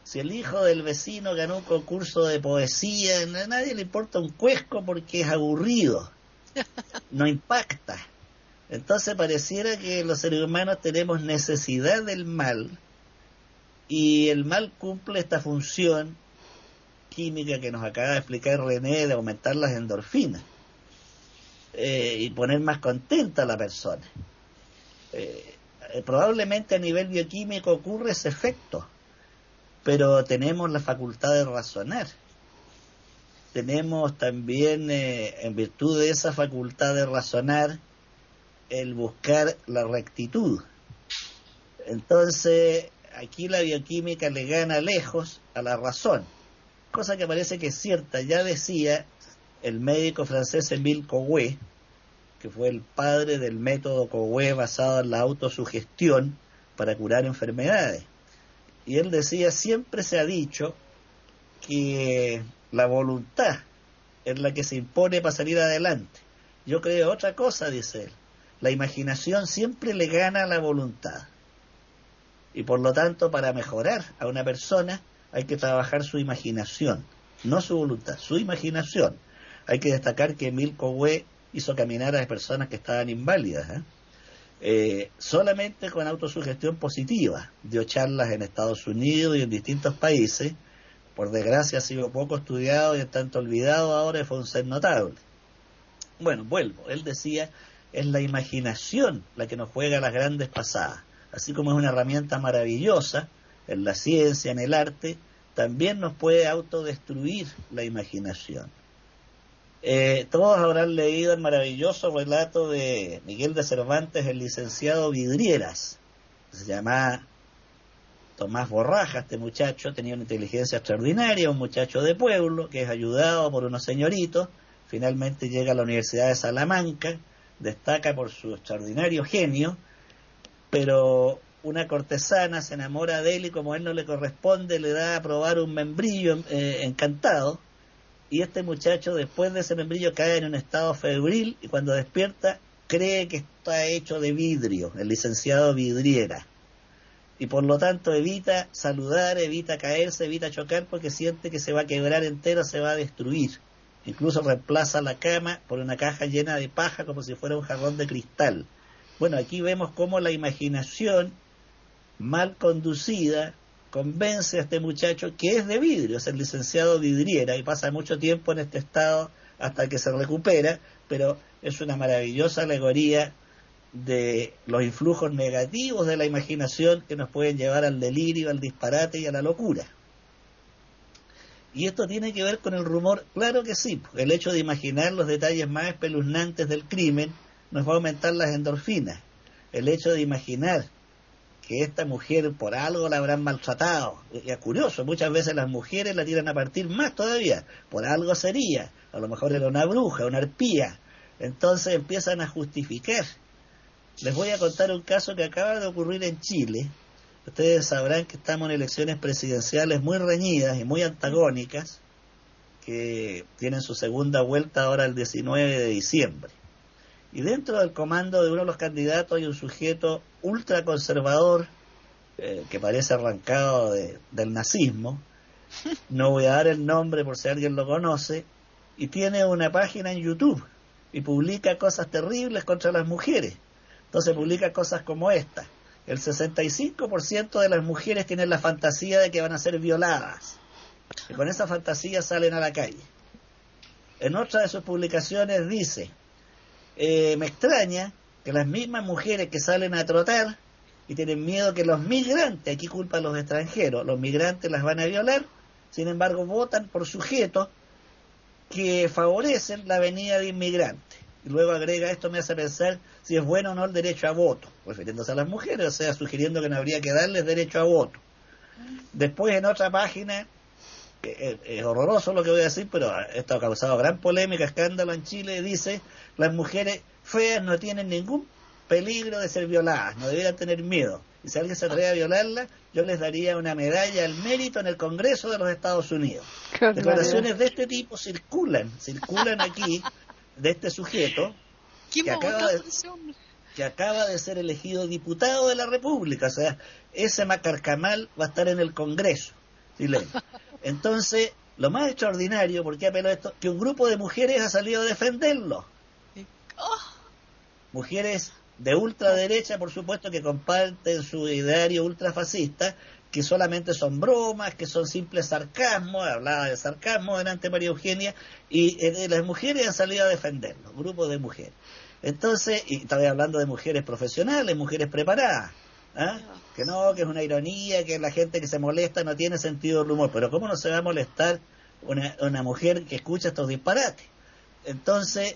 Speaker 2: si el hijo del vecino ganó un concurso de poesía, a nadie le importa un cuesco porque es aburrido, no impacta. Entonces pareciera que los seres humanos tenemos necesidad del mal y el mal cumple esta función química que nos acaba de explicar René de aumentar las endorfinas eh, y poner más contenta a la persona. Eh, probablemente a nivel bioquímico ocurre ese efecto pero tenemos la facultad de razonar. Tenemos también, eh, en virtud de esa facultad de razonar, el buscar la rectitud. Entonces, aquí la bioquímica le gana lejos a la razón, cosa que parece que es cierta. Ya decía el médico francés Emile Coué, que fue el padre del método Coué basado en la autosugestión para curar enfermedades y él decía, siempre se ha dicho que la voluntad es la que se impone para salir adelante. Yo creo otra cosa, dice él. la imaginación siempre le gana a la voluntad. Y por lo tanto, para mejorar a una persona hay que trabajar su imaginación, no su voluntad, su imaginación. Hay que destacar que Emil Cogüe hizo caminar a las personas que estaban inválidas, ¿eh? Eh, solamente con autosugestión positiva. Dio charlas en Estados Unidos y en distintos países. Por desgracia ha sido poco estudiado y tanto olvidado ahora fue un ser notable. Bueno, vuelvo. Él decía, es la imaginación la que nos juega las grandes pasadas. Así como es una herramienta maravillosa en la ciencia, en el arte, también nos puede autodestruir la imaginación. Eh, todos habrán leído el maravilloso relato de Miguel de Cervantes, el licenciado Vidrieras. Se llama Tomás Borraja, este muchacho tenía una inteligencia extraordinaria, un muchacho de pueblo que es ayudado por unos señoritos, finalmente llega a la Universidad de Salamanca, destaca por su extraordinario genio, pero una cortesana se enamora de él y como él no le corresponde le da a probar un membrillo eh, encantado y este muchacho después de ese membrillo cae en un estado febril y cuando despierta cree que está hecho de vidrio, el licenciado vidriera. Y por lo tanto evita saludar, evita caerse, evita chocar porque siente que se va a quebrar entero, se va a destruir. Incluso reemplaza la cama por una caja llena de paja como si fuera un jarrón de cristal. Bueno, aquí vemos cómo la imaginación mal conducida convence a este muchacho que es de vidrio, es el licenciado vidriera y pasa mucho tiempo en este estado hasta que se recupera, pero es una maravillosa alegoría de los influjos negativos de la imaginación que nos pueden llevar al delirio, al disparate y a la locura. Y esto tiene que ver con el rumor, claro que sí, el hecho de imaginar los detalles más espeluznantes del crimen nos va a aumentar las endorfinas. El hecho de imaginar que esta mujer por algo la habrán maltratado. Y es curioso, muchas veces las mujeres la tiran a partir más todavía, por algo sería, a lo mejor era una bruja, una arpía. Entonces empiezan a justificar. Les voy a contar un caso que acaba de ocurrir en Chile. Ustedes sabrán que estamos en elecciones presidenciales muy reñidas y muy antagónicas, que tienen su segunda vuelta ahora el 19 de diciembre. Y dentro del comando de uno de los candidatos hay un sujeto ultraconservador eh, que parece arrancado del nazismo. No voy a dar el nombre por si alguien lo conoce. Y tiene una página en YouTube y publica cosas terribles contra las mujeres. Entonces publica cosas como esta. El 65% de las mujeres tienen la fantasía de que van a ser violadas. Y con esa fantasía salen a la calle. En otra de sus publicaciones dice, eh, me extraña que las mismas mujeres que salen a trotar y tienen miedo que los migrantes, aquí culpan los extranjeros, los migrantes las van a violar, sin embargo votan por sujetos que favorecen la venida de inmigrantes. Y luego agrega, esto me hace pensar si es bueno o no el derecho a voto, refiriéndose a las mujeres, o sea, sugiriendo que no habría que darles derecho a voto. Después en otra página es, horroroso lo que voy a decir, pero esto ha causado gran polémica, escándalo en Chile, dice, las mujeres feas no tienen ningún peligro de ser violadas, no debieran tener miedo. Y si alguien se atreve a violarla, yo les daría una medalla al mérito en el Congreso de los Estados Unidos. Declaraciones de este tipo circulan, circulan aquí, de este sujeto, que acaba de, que acaba de ser elegido diputado de la República. O sea, ese macarcamal va a estar en el Congreso. Entonces, lo más extraordinario, ¿por qué apelo a esto? Que un grupo de mujeres ha salido a defenderlo. Oh. Mujeres de ultraderecha, por supuesto, que comparten su ideario ultrafascista, que solamente son bromas, que son simples sarcasmos, hablaba de sarcasmo delante María Eugenia, y eh, las mujeres han salido a defenderlo, grupo de mujeres. Entonces, y estaba hablando de mujeres profesionales, mujeres preparadas. ¿Ah? Que no, que es una ironía, que la gente que se molesta no tiene sentido del humor. Pero ¿cómo no se va a molestar una, una mujer que escucha estos disparates? Entonces,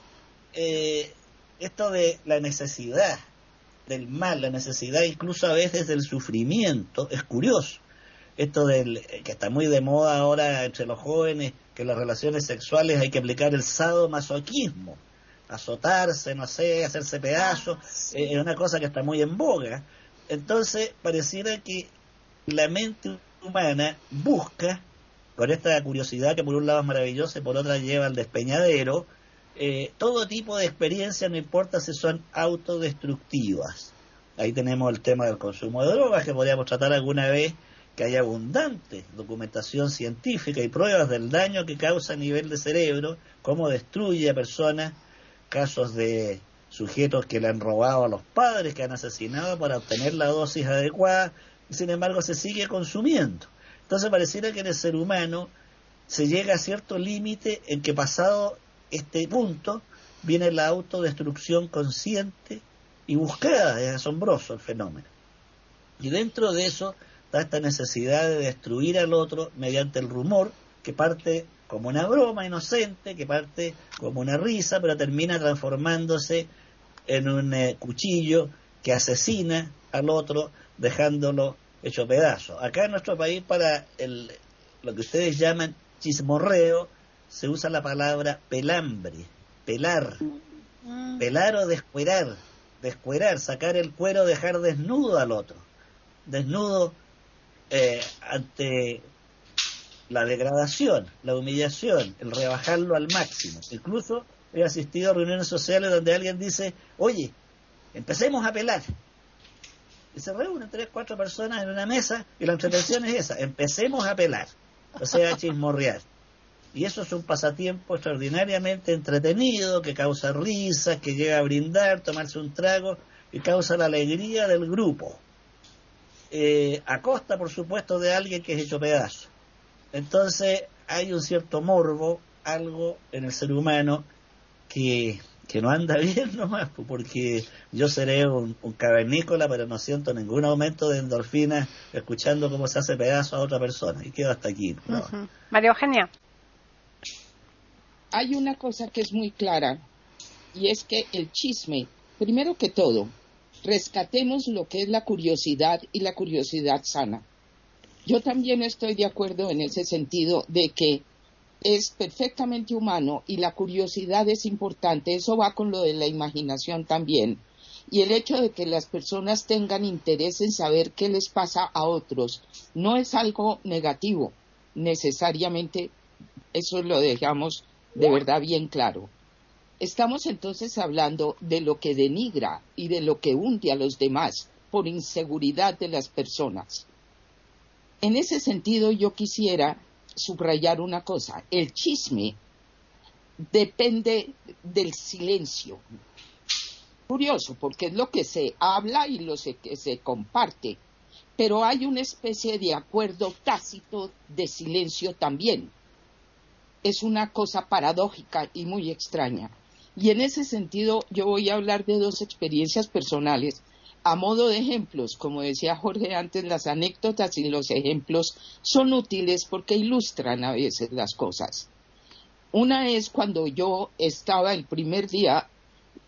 Speaker 2: eh, esto de la necesidad del mal, la necesidad incluso a veces del sufrimiento, es curioso. Esto del que está muy de moda ahora entre los jóvenes, que las relaciones sexuales hay que aplicar el sadomasoquismo, azotarse, no sé, hacerse pedazos, ah, eh, es una cosa que está muy en boga. Entonces, pareciera que la mente humana busca, con esta curiosidad que por un lado es maravillosa y por otra lleva al despeñadero, eh, todo tipo de experiencias, no importa si son autodestructivas. Ahí tenemos el tema del consumo de drogas, que podríamos tratar alguna vez, que hay abundante documentación científica y pruebas del daño que causa a nivel de cerebro, cómo destruye a personas, casos de sujetos que le han robado a los padres, que han asesinado para obtener la dosis adecuada, y sin embargo se sigue consumiendo. Entonces pareciera que en el ser humano se llega a cierto límite en que pasado este punto viene la autodestrucción consciente y buscada, es asombroso el fenómeno. Y dentro de eso está esta necesidad de destruir al otro mediante el rumor que parte como una broma inocente, que parte como una risa, pero termina transformándose en un eh, cuchillo que asesina al otro dejándolo hecho pedazo. Acá en nuestro país para el, lo que ustedes llaman chismorreo se usa la palabra pelambre, pelar, mm. pelar o descuerar, descuerar, sacar el cuero, dejar desnudo al otro, desnudo eh, ante la degradación, la humillación, el rebajarlo al máximo. Incluso he asistido a reuniones sociales donde alguien dice, oye, empecemos a pelar. Y se reúnen tres, cuatro personas en una mesa y la entretención es esa, empecemos a pelar, o sea, a chismorrear. Y eso es un pasatiempo extraordinariamente entretenido, que causa risas, que llega a brindar, tomarse un trago, y causa la alegría del grupo. Eh, a costa, por supuesto, de alguien que es hecho pedazo. Entonces, hay un cierto morbo, algo en el ser humano que, que no anda bien nomás, porque yo seré un, cavernícola, pero no siento ningún aumento de endorfina escuchando cómo se hace pedazo a otra persona. Y quedo hasta aquí.
Speaker 1: María Eugenia
Speaker 3: hay una cosa que es muy clara y es que el chisme, primero que todo, rescatemos lo que es la curiosidad y la curiosidad sana. Yo también estoy de acuerdo en ese sentido de que es perfectamente humano y la curiosidad es importante. Eso va con lo de la imaginación también. Y el hecho de que las personas tengan interés en saber qué les pasa a otros no es algo negativo, necesariamente. Eso lo dejamos de verdad bien claro. Estamos entonces hablando de lo que denigra y de lo que hunde a los demás por inseguridad de las personas. En ese sentido yo quisiera subrayar una cosa. El chisme depende del silencio. Curioso, porque es lo que se habla y lo que se comparte, pero hay una especie de acuerdo tácito de silencio también es una cosa paradójica y muy extraña. Y en ese sentido yo voy a hablar de dos experiencias personales a modo de ejemplos. Como decía Jorge antes, las anécdotas y los ejemplos son útiles porque ilustran a veces las cosas. Una es cuando yo estaba el primer día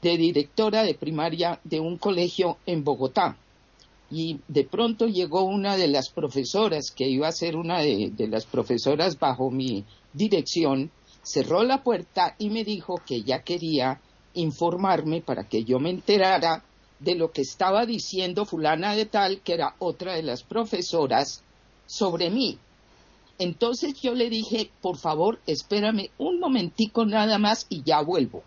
Speaker 3: de directora de primaria de un colegio en Bogotá. Y de pronto llegó una de las profesoras, que iba a ser una de, las profesoras bajo mi dirección, cerró la puerta y me dijo que ella quería informarme para que yo me enterara de lo que estaba diciendo fulana de tal, que era otra de las profesoras, sobre mí. Entonces yo le dije, por favor, espérame un momentico nada más y ya vuelvo.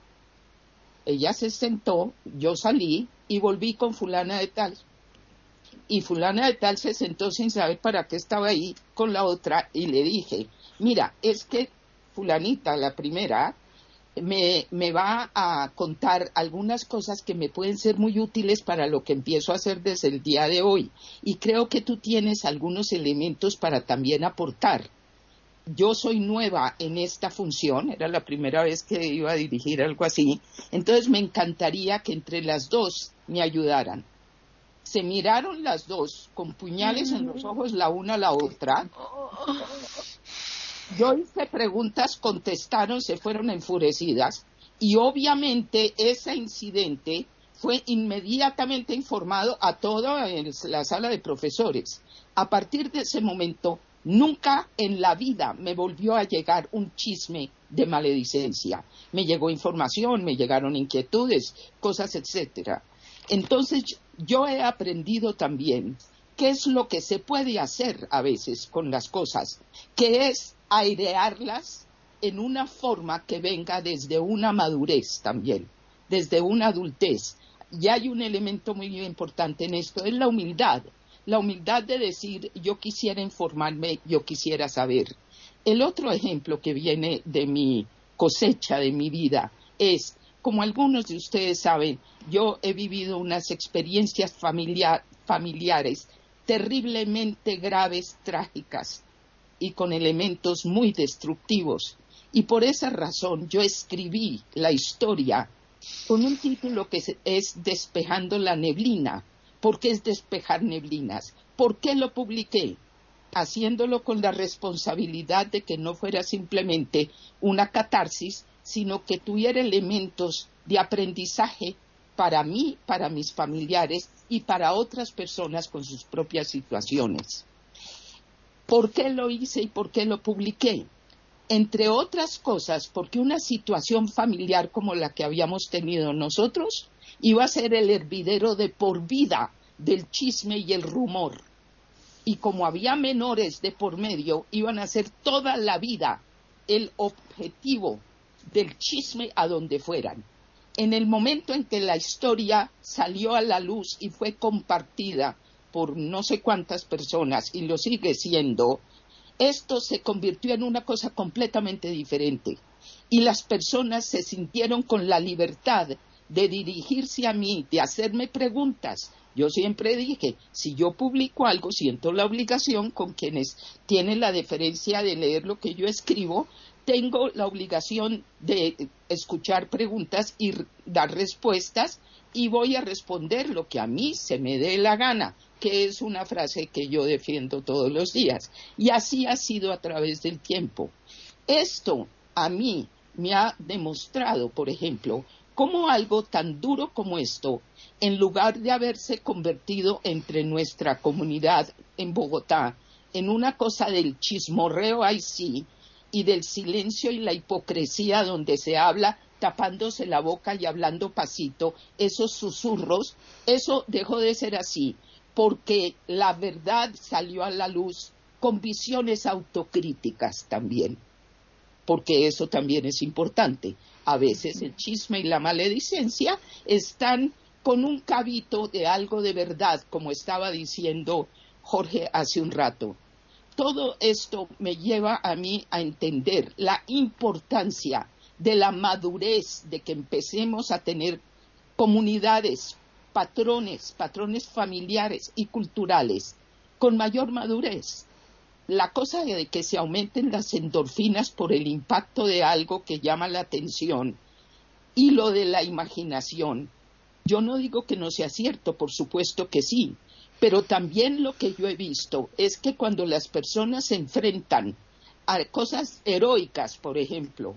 Speaker 3: Ella se sentó, yo salí y volví con fulana de tal. Y fulana de tal se sentó sin saber para qué estaba ahí con la otra y le dije, mira, es que fulanita, la primera, me, me, va a contar algunas cosas que me pueden ser muy útiles para lo que empiezo a hacer desde el día de hoy. Y creo que tú tienes algunos elementos para también aportar. Yo soy nueva en esta función, era la primera vez que iba a dirigir algo así, entonces me encantaría que entre las dos me ayudaran. Se miraron las dos con puñales en los ojos la una a la otra yo hice preguntas, contestaron, se fueron enfurecidas y obviamente ese incidente fue inmediatamente informado a toda la sala de profesores. A partir de ese momento, nunca en la vida me volvió a llegar un chisme de maledicencia. Me llegó información, me llegaron inquietudes, cosas, etcétera. Entonces, yo he aprendido también qué es lo que se puede hacer a veces con las cosas, que es airearlas en una forma que venga desde una madurez también, desde una adultez. Y hay un elemento muy importante en esto, es la humildad. La humildad de decir, yo quisiera informarme, yo quisiera saber. El otro ejemplo que viene de mi cosecha, de mi vida, es, como algunos de ustedes saben, yo he vivido unas experiencias familiares terriblemente graves, trágicas y con elementos muy destructivos. Y por esa razón yo escribí la historia con un título que es Despejando la neblina. ¿Por qué es despejar neblinas? ¿Por qué lo publiqué? Haciéndolo con la responsabilidad de que no fuera simplemente una catarsis, sino que tuviera elementos de aprendizaje para mí, para mis familiares y para otras personas con sus propias situaciones. ¿Por qué lo hice y por qué lo publiqué? entre otras cosas, porque una situación familiar como la que habíamos tenido nosotros iba a ser el hervidero de por vida del chisme y el rumor. Y como había menores de por medio, iban a ser toda la vida el objetivo del chisme a donde fueran. En el momento en que la historia salió a la luz y fue compartida por no sé cuántas personas y lo sigue siendo, esto se convirtió en una cosa completamente diferente y las personas se sintieron con la libertad de dirigirse a mí, de hacerme preguntas. Yo siempre dije, si yo publico algo, siento la obligación con quienes tienen la deferencia de leer lo que yo escribo, tengo la obligación de escuchar preguntas y dar respuestas y voy a responder lo que a mí se me dé la gana que es una frase que yo defiendo todos los días. Y así ha sido a través del tiempo. Esto a mí me ha demostrado, por ejemplo, cómo algo tan duro como esto, en lugar de haberse convertido entre nuestra comunidad en Bogotá en una cosa del chismorreo ahí sí, y del silencio y la hipocresía donde se habla tapándose la boca y hablando pasito, esos susurros, eso dejó de ser así porque la verdad salió a la luz con visiones autocríticas también, porque eso también es importante. A veces el chisme y la maledicencia están con un cabito de algo de verdad, como estaba diciendo Jorge hace un rato. Todo esto me lleva a mí a entender la importancia de la madurez, de que empecemos a tener comunidades patrones, patrones familiares y culturales con mayor madurez. La cosa de que se aumenten las endorfinas por el impacto de algo que llama la atención y lo de la imaginación. Yo no digo que no sea cierto, por supuesto que sí, pero también lo que yo he visto es que cuando las personas se enfrentan a cosas heroicas, por ejemplo,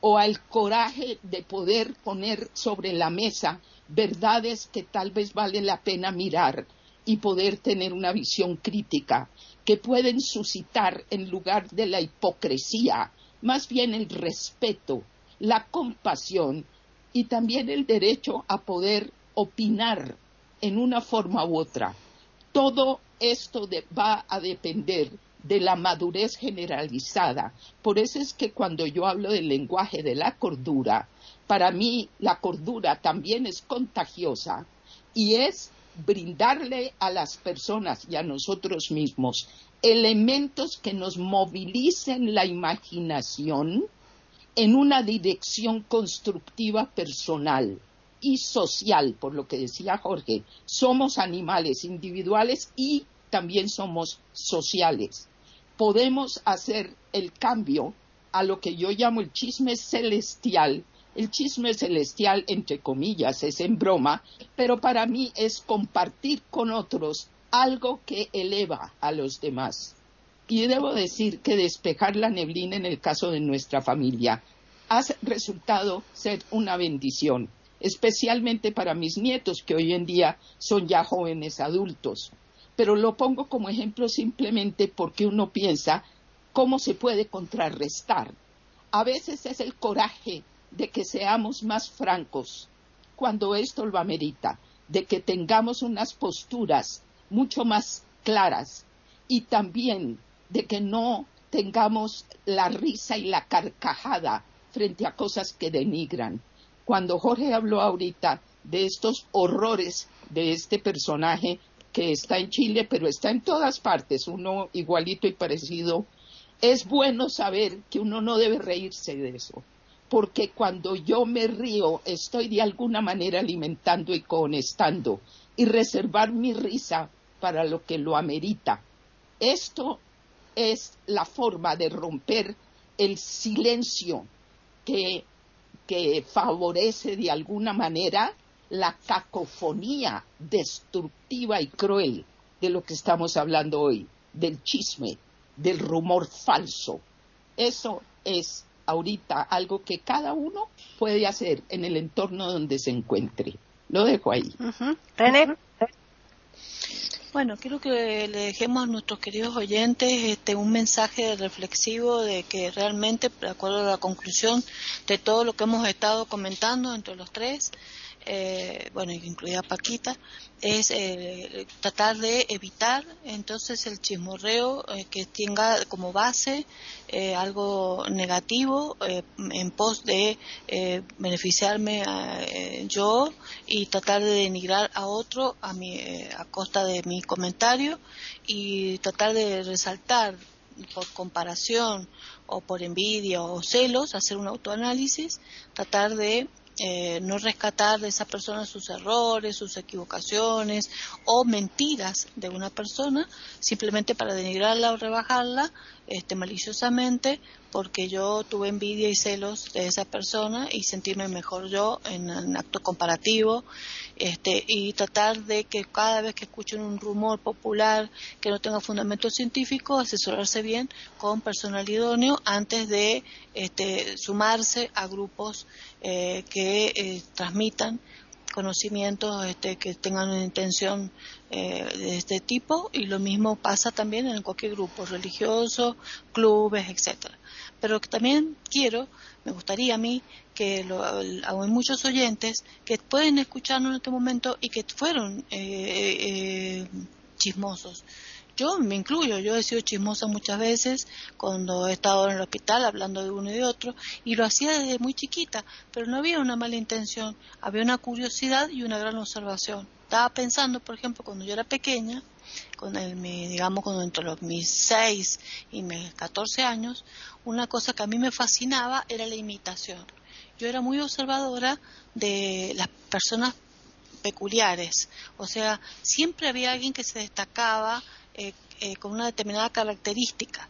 Speaker 3: o al coraje de poder poner sobre la mesa verdades que tal vez vale la pena mirar y poder tener una visión crítica, que pueden suscitar en lugar de la hipocresía, más bien el respeto, la compasión y también el derecho a poder opinar en una forma u otra. Todo esto va a depender de la madurez generalizada. Por eso es que cuando yo hablo del lenguaje de la cordura, para mí la cordura también es contagiosa y es brindarle a las personas y a nosotros mismos elementos que nos movilicen la imaginación en una dirección constructiva personal y social, por lo que decía Jorge. Somos animales individuales y también somos sociales. Podemos hacer el cambio a lo que yo llamo el chisme celestial el chisme celestial, entre comillas, es en broma, pero para mí es compartir con otros algo que eleva a los demás. Y debo decir que despejar la neblina en el caso de nuestra familia ha resultado ser una bendición, especialmente para mis nietos, que hoy en día son ya jóvenes adultos. Pero lo pongo como ejemplo simplemente porque uno piensa cómo se puede contrarrestar. A veces es el coraje de que seamos más francos cuando esto lo amerita, de que tengamos unas posturas mucho más claras y también de que no tengamos la risa y la carcajada frente a cosas que denigran. Cuando Jorge habló ahorita de estos horrores de este personaje que está en Chile, pero está en todas partes, uno igualito y parecido, es bueno saber que uno no debe reírse de eso, porque cuando yo me río estoy de alguna manera alimentando y conestando y reservar mi risa para lo que lo amerita. Esto es la forma de romper el silencio que, que favorece de alguna manera la cacofonía destructiva y cruel de lo que estamos hablando hoy, del chisme, del rumor falso. Eso es ahorita algo que cada uno puede hacer en el entorno donde se encuentre. Lo dejo ahí.
Speaker 1: René.
Speaker 4: Bueno, quiero que le dejemos a nuestros queridos oyentes este, un mensaje reflexivo de que realmente, de acuerdo a la conclusión de todo lo que hemos estado comentando entre los tres, eh, bueno, incluida Paquita, es eh, tratar de evitar entonces el chismorreo eh, que tenga como base algo negativo en pos de beneficiarme yo y tratar de denigrar a otro a, mi, a costa de mi comentario y tratar de resaltar por comparación o por envidia o celos, hacer un autoanálisis, tratar de eh, no rescatar de esa persona sus errores, sus equivocaciones o mentiras de una persona simplemente para denigrarla o rebajarla este, maliciosamente porque yo tuve envidia y celos de esa persona y sentirme mejor yo en un acto comparativo este, y tratar de que cada vez que escuchen un rumor popular que no tenga fundamento científico, asesorarse bien con personal idóneo antes de este, sumarse a grupos eh, que eh, transmitan conocimientos este, que tengan una intención eh, de este tipo y lo mismo pasa también en cualquier grupo religioso, clubes, etcétera. Pero también quiero, me gustaría a mí que lo, hay muchos oyentes que pueden escucharnos en este momento y que fueron eh, chismosos yo me incluyo, yo he sido chismosa muchas veces cuando he estado en el hospital hablando de uno y de otro y lo hacía desde muy chiquita, pero no había una mala intención, había una curiosidad y una gran observación. Estaba pensando, por ejemplo, cuando yo era pequeña, con el, digamos, cuando entre los mis 6 y mis 14 años, una cosa que a mí me fascinaba era la imitación. Yo era muy observadora de las personas peculiares, o sea, siempre había alguien que se destacaba eh, eh, con una determinada característica.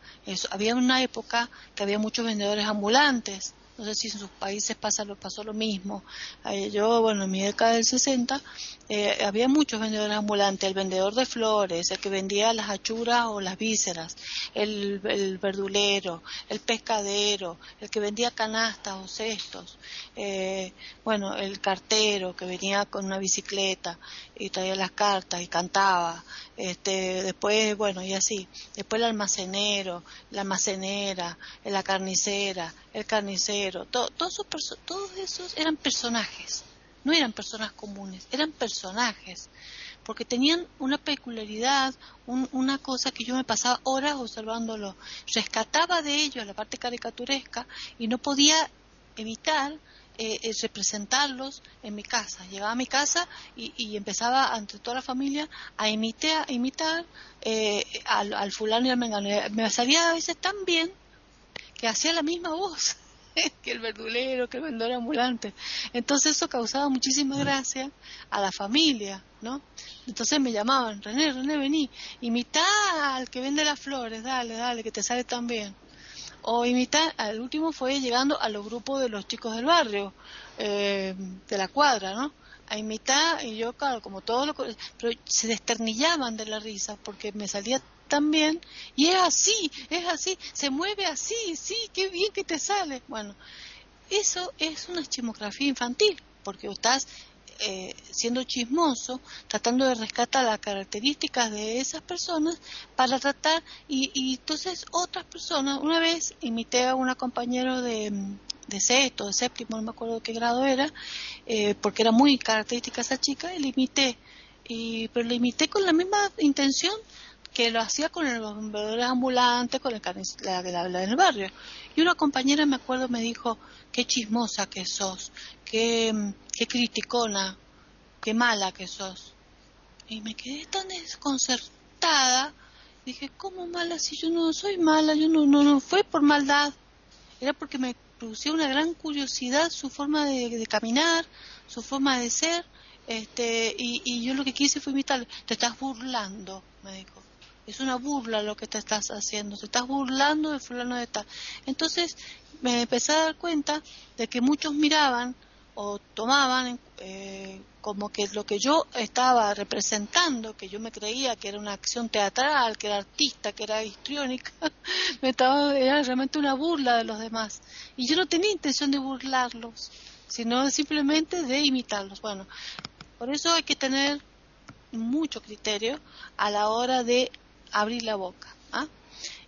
Speaker 4: había una época que había muchos vendedores ambulantes no sé si en sus países pasa, pasó lo mismo. Eh, yo, bueno, en mi década del 60 eh, había muchos vendedores ambulantes, el vendedor de flores, el que vendía las achuras o las vísceras, el, verdulero, el pescadero, el que vendía canastas o cestos, eh, bueno, el cartero que venía con una bicicleta y traía las cartas y cantaba, este, después, bueno, y así, después el almacenero, la almacenera, la carnicera, el carnicero, todos, esos, todos esos eran personajes, no eran personas comunes, eran personajes, porque tenían una peculiaridad, una cosa que yo me pasaba horas observándolo, rescataba de ellos la parte caricaturesca y no podía evitar eh, eh, representarlos en mi casa. Llegaba a mi casa y, empezaba ante toda la familia a imitar, imitar eh, al, fulano y al mengano. Me salía a veces tan bien que hacía la misma voz que el verdulero, que el vendedor ambulante. Entonces eso causaba muchísima gracia a la familia, ¿no? Entonces me llamaban, René, René, vení, imita al que vende las flores, dale, dale, que te sale tan bien o imitar, al último fue llegando a los grupos de los chicos del barrio, eh, de la cuadra, ¿no? A imitar, y yo, como todos los... Pero se desternillaban de la risa porque me salía tan bien, y es así, es así, se mueve así, sí, qué bien que te sale. Bueno, eso es una chismografía infantil, porque estás eh, siendo chismoso, tratando de rescatar las características de esas personas para tratar, y, entonces otras personas, una vez imité a una compañero de, de sexto, de séptimo, no me acuerdo qué grado era, eh, porque era muy característica esa chica, y la imité, y, pero la imité con la misma intención que lo hacía con los vendedores ambulantes, con el la, la, la, del barrio. Y una compañera, me acuerdo, me dijo, qué chismosa que sos, qué, qué criticona, qué mala que sos. Y me quedé tan desconcertada. Dije, ¿cómo mala si yo no soy mala? Yo no, no, no fue por maldad. Era porque me producía una gran curiosidad su forma de, caminar, su forma de ser. Este, y, y yo lo que quise fue imitarle. Te estás burlando, me dijo. Es una burla lo que te estás haciendo. Te estás burlando de fulano de tal. Entonces me empecé a dar cuenta de que muchos miraban o tomaban eh, como que lo que yo estaba representando, que yo me creía que era una acción teatral, que era artista, que era histriónica, me estaba, era realmente una burla de los demás. Y yo no tenía intención de burlarlos, sino simplemente de imitarlos. Bueno, por eso hay que tener mucho criterio a la hora de abrir la boca. ¿ah?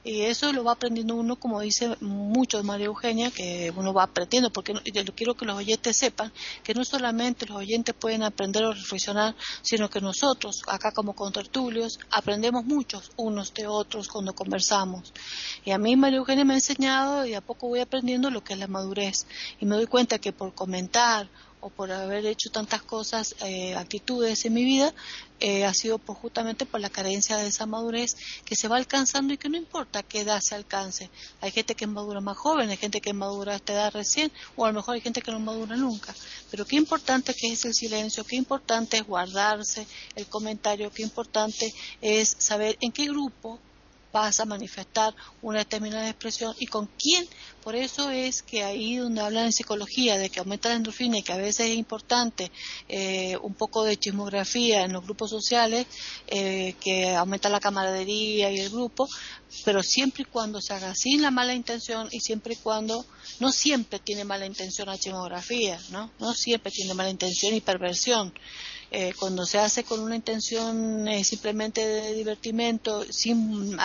Speaker 4: Y eso lo va aprendiendo uno, como dice mucho María Eugenia, que uno va aprendiendo, porque yo quiero que los oyentes sepan que no solamente los oyentes pueden aprender o reflexionar, sino que nosotros, acá como contertulios, aprendemos muchos unos de otros cuando conversamos. Y a mí María Eugenia me ha enseñado y a poco voy aprendiendo lo que es la madurez. Y me doy cuenta que por comentar o por haber hecho tantas cosas, eh, actitudes en mi vida, eh, ha sido por, justamente por la carencia de esa madurez que se va alcanzando y que no importa qué edad se alcance. Hay gente que madura más joven, hay gente que madura a esta edad recién, o a lo mejor hay gente que no madura nunca. Pero qué importante que es el silencio, qué importante es guardarse el comentario, qué importante es saber en qué grupo vas a manifestar una determinada expresión y con quién. Por eso es que ahí donde hablan en psicología de que aumenta la endorfina y que a veces es importante eh, un poco de chismografía en los grupos sociales, eh, que aumenta la camaradería y el grupo, pero siempre y cuando se haga sin la mala intención y siempre y cuando no siempre tiene mala intención la chismografía, ¿no? No siempre tiene mala intención y perversión. Eh, cuando se hace con una intención eh, simplemente de divertimento, sin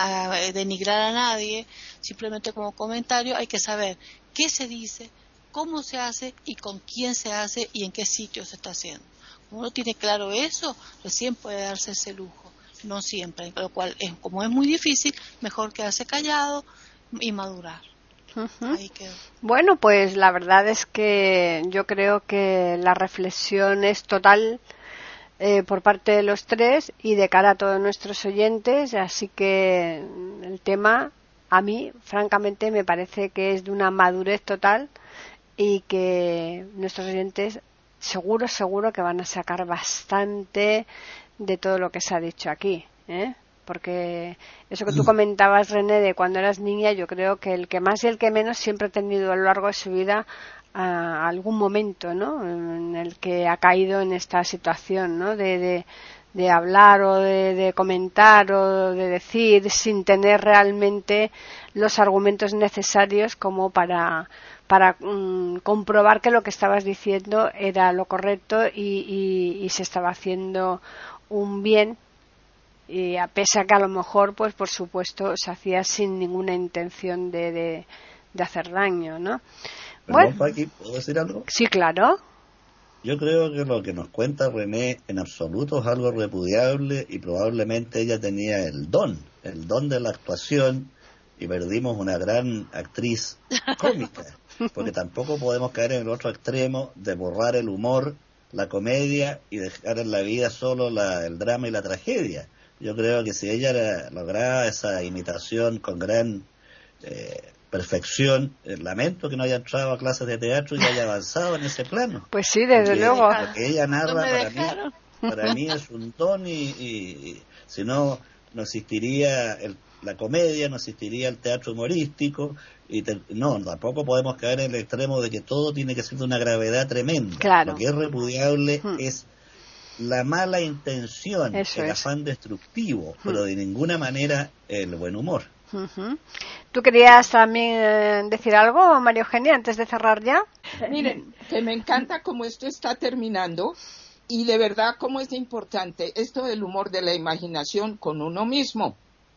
Speaker 4: denigrar a nadie, simplemente como comentario, hay que saber qué se dice, cómo se hace y con quién se hace y en qué sitio se está haciendo. uno tiene claro eso, recién puede darse ese lujo, no siempre, lo cual, es, como es muy difícil, mejor quedarse callado y madurar.
Speaker 1: Bueno, pues la verdad es que yo creo que la reflexión es total eh, por parte de los tres y de cara a todos nuestros oyentes. Así que el tema, a mí, francamente, me parece que es de una madurez total y que nuestros oyentes seguro, seguro que van a sacar bastante de todo lo que se ha dicho aquí. ¿eh? Porque eso que tú comentabas, René, de cuando eras niña, yo creo que el que más y el que menos siempre ha tenido a lo largo de su vida a algún momento ¿no? en el que ha caído en esta situación ¿no? de, hablar o de, comentar o de decir sin tener realmente los argumentos necesarios como para, mm, comprobar que lo que estabas diciendo era lo correcto y, y, se estaba haciendo un bien y a pesar que a lo mejor pues por supuesto se hacía sin ninguna intención de, de hacer daño ¿no?
Speaker 2: Bueno. ¿puedo decir algo?
Speaker 1: Sí, claro.
Speaker 2: Yo creo que lo que nos cuenta René en absoluto es algo repudiable y probablemente ella tenía el don, el don de la actuación y perdimos una gran actriz cómica, porque tampoco podemos caer en el otro extremo de borrar el humor, la comedia y dejar en la vida solo el drama y la tragedia. Yo creo que si ella lograba esa imitación con gran eh, perfección. Lamento que no haya entrado a clases de teatro y haya avanzado en ese plano.
Speaker 1: Pues sí, desde luego.
Speaker 2: Lo que ella narra para mí, para mí es un don y, si no, no existiría la comedia, no existiría el teatro humorístico. y No, tampoco podemos caer en el extremo de que todo tiene que ser de una gravedad tremenda. Lo que es repudiable hmm. es la mala intención, el afán destructivo, pero de ninguna manera el buen humor.
Speaker 1: ¿Tú querías también eh, decir algo, María Eugenia, antes de cerrar ya?
Speaker 3: Miren, que me encanta cómo esto está terminando y de verdad cómo es importante esto del humor de la imaginación con uno mismo.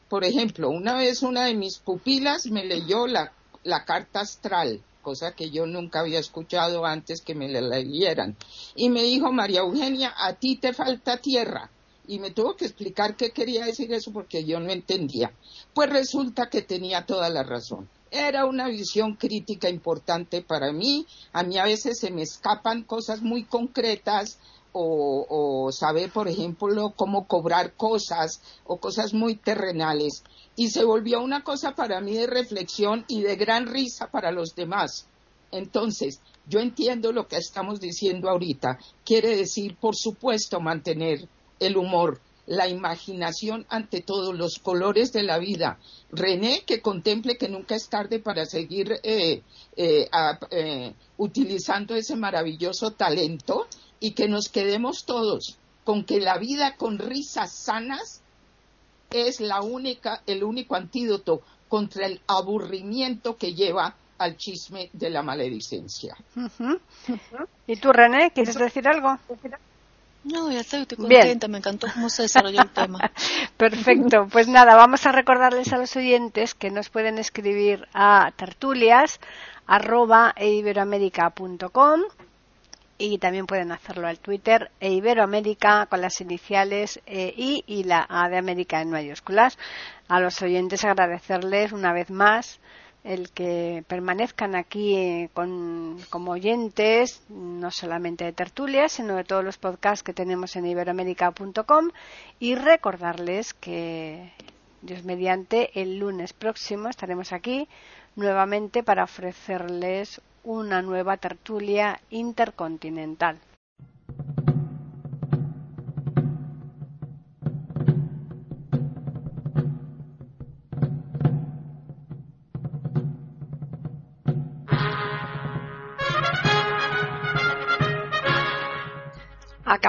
Speaker 3: Por ejemplo, una vez una de mis pupilas me leyó la, la carta astral, cosa que yo nunca había escuchado antes que me la leyeran. Y me dijo, María Eugenia, a ti te falta tierra y me tuvo que explicar qué quería decir eso porque yo no entendía. Pues resulta que tenía toda la razón. Era una visión crítica importante para mí. A mí a veces se me escapan cosas muy concretas o, saber, por ejemplo, cómo cobrar cosas o cosas muy terrenales. Y se volvió una cosa para mí de reflexión y de gran risa para los demás. Entonces, yo entiendo lo que estamos diciendo ahorita. Quiere decir, por supuesto, mantener el humor, la imaginación ante todos los colores de la vida. René, que contemple que nunca es tarde para seguir eh, eh, eh, utilizando ese maravilloso talento y que nos quedemos todos con que la vida con risas sanas es la única, el único antídoto contra el aburrimiento que lleva al chisme de la maledicencia.
Speaker 1: ¿Y tú, René, quieres decir algo?
Speaker 4: No, ya estoy, contenta, me encantó cómo se desarrolló el tema.
Speaker 1: Perfecto, pues nada, vamos a recordarles a los oyentes que nos pueden escribir a tertulias arroba y también pueden hacerlo al Twitter e Iberoamérica con las iniciales e I y la A de América en mayúsculas. A los oyentes agradecerles una vez más el que permanezcan aquí eh, como oyentes, no solamente de tertulias, sino de todos los podcasts que tenemos en iberoamérica.com y recordarles que Dios mediante el lunes próximo estaremos aquí nuevamente para ofrecerles una nueva tertulia intercontinental.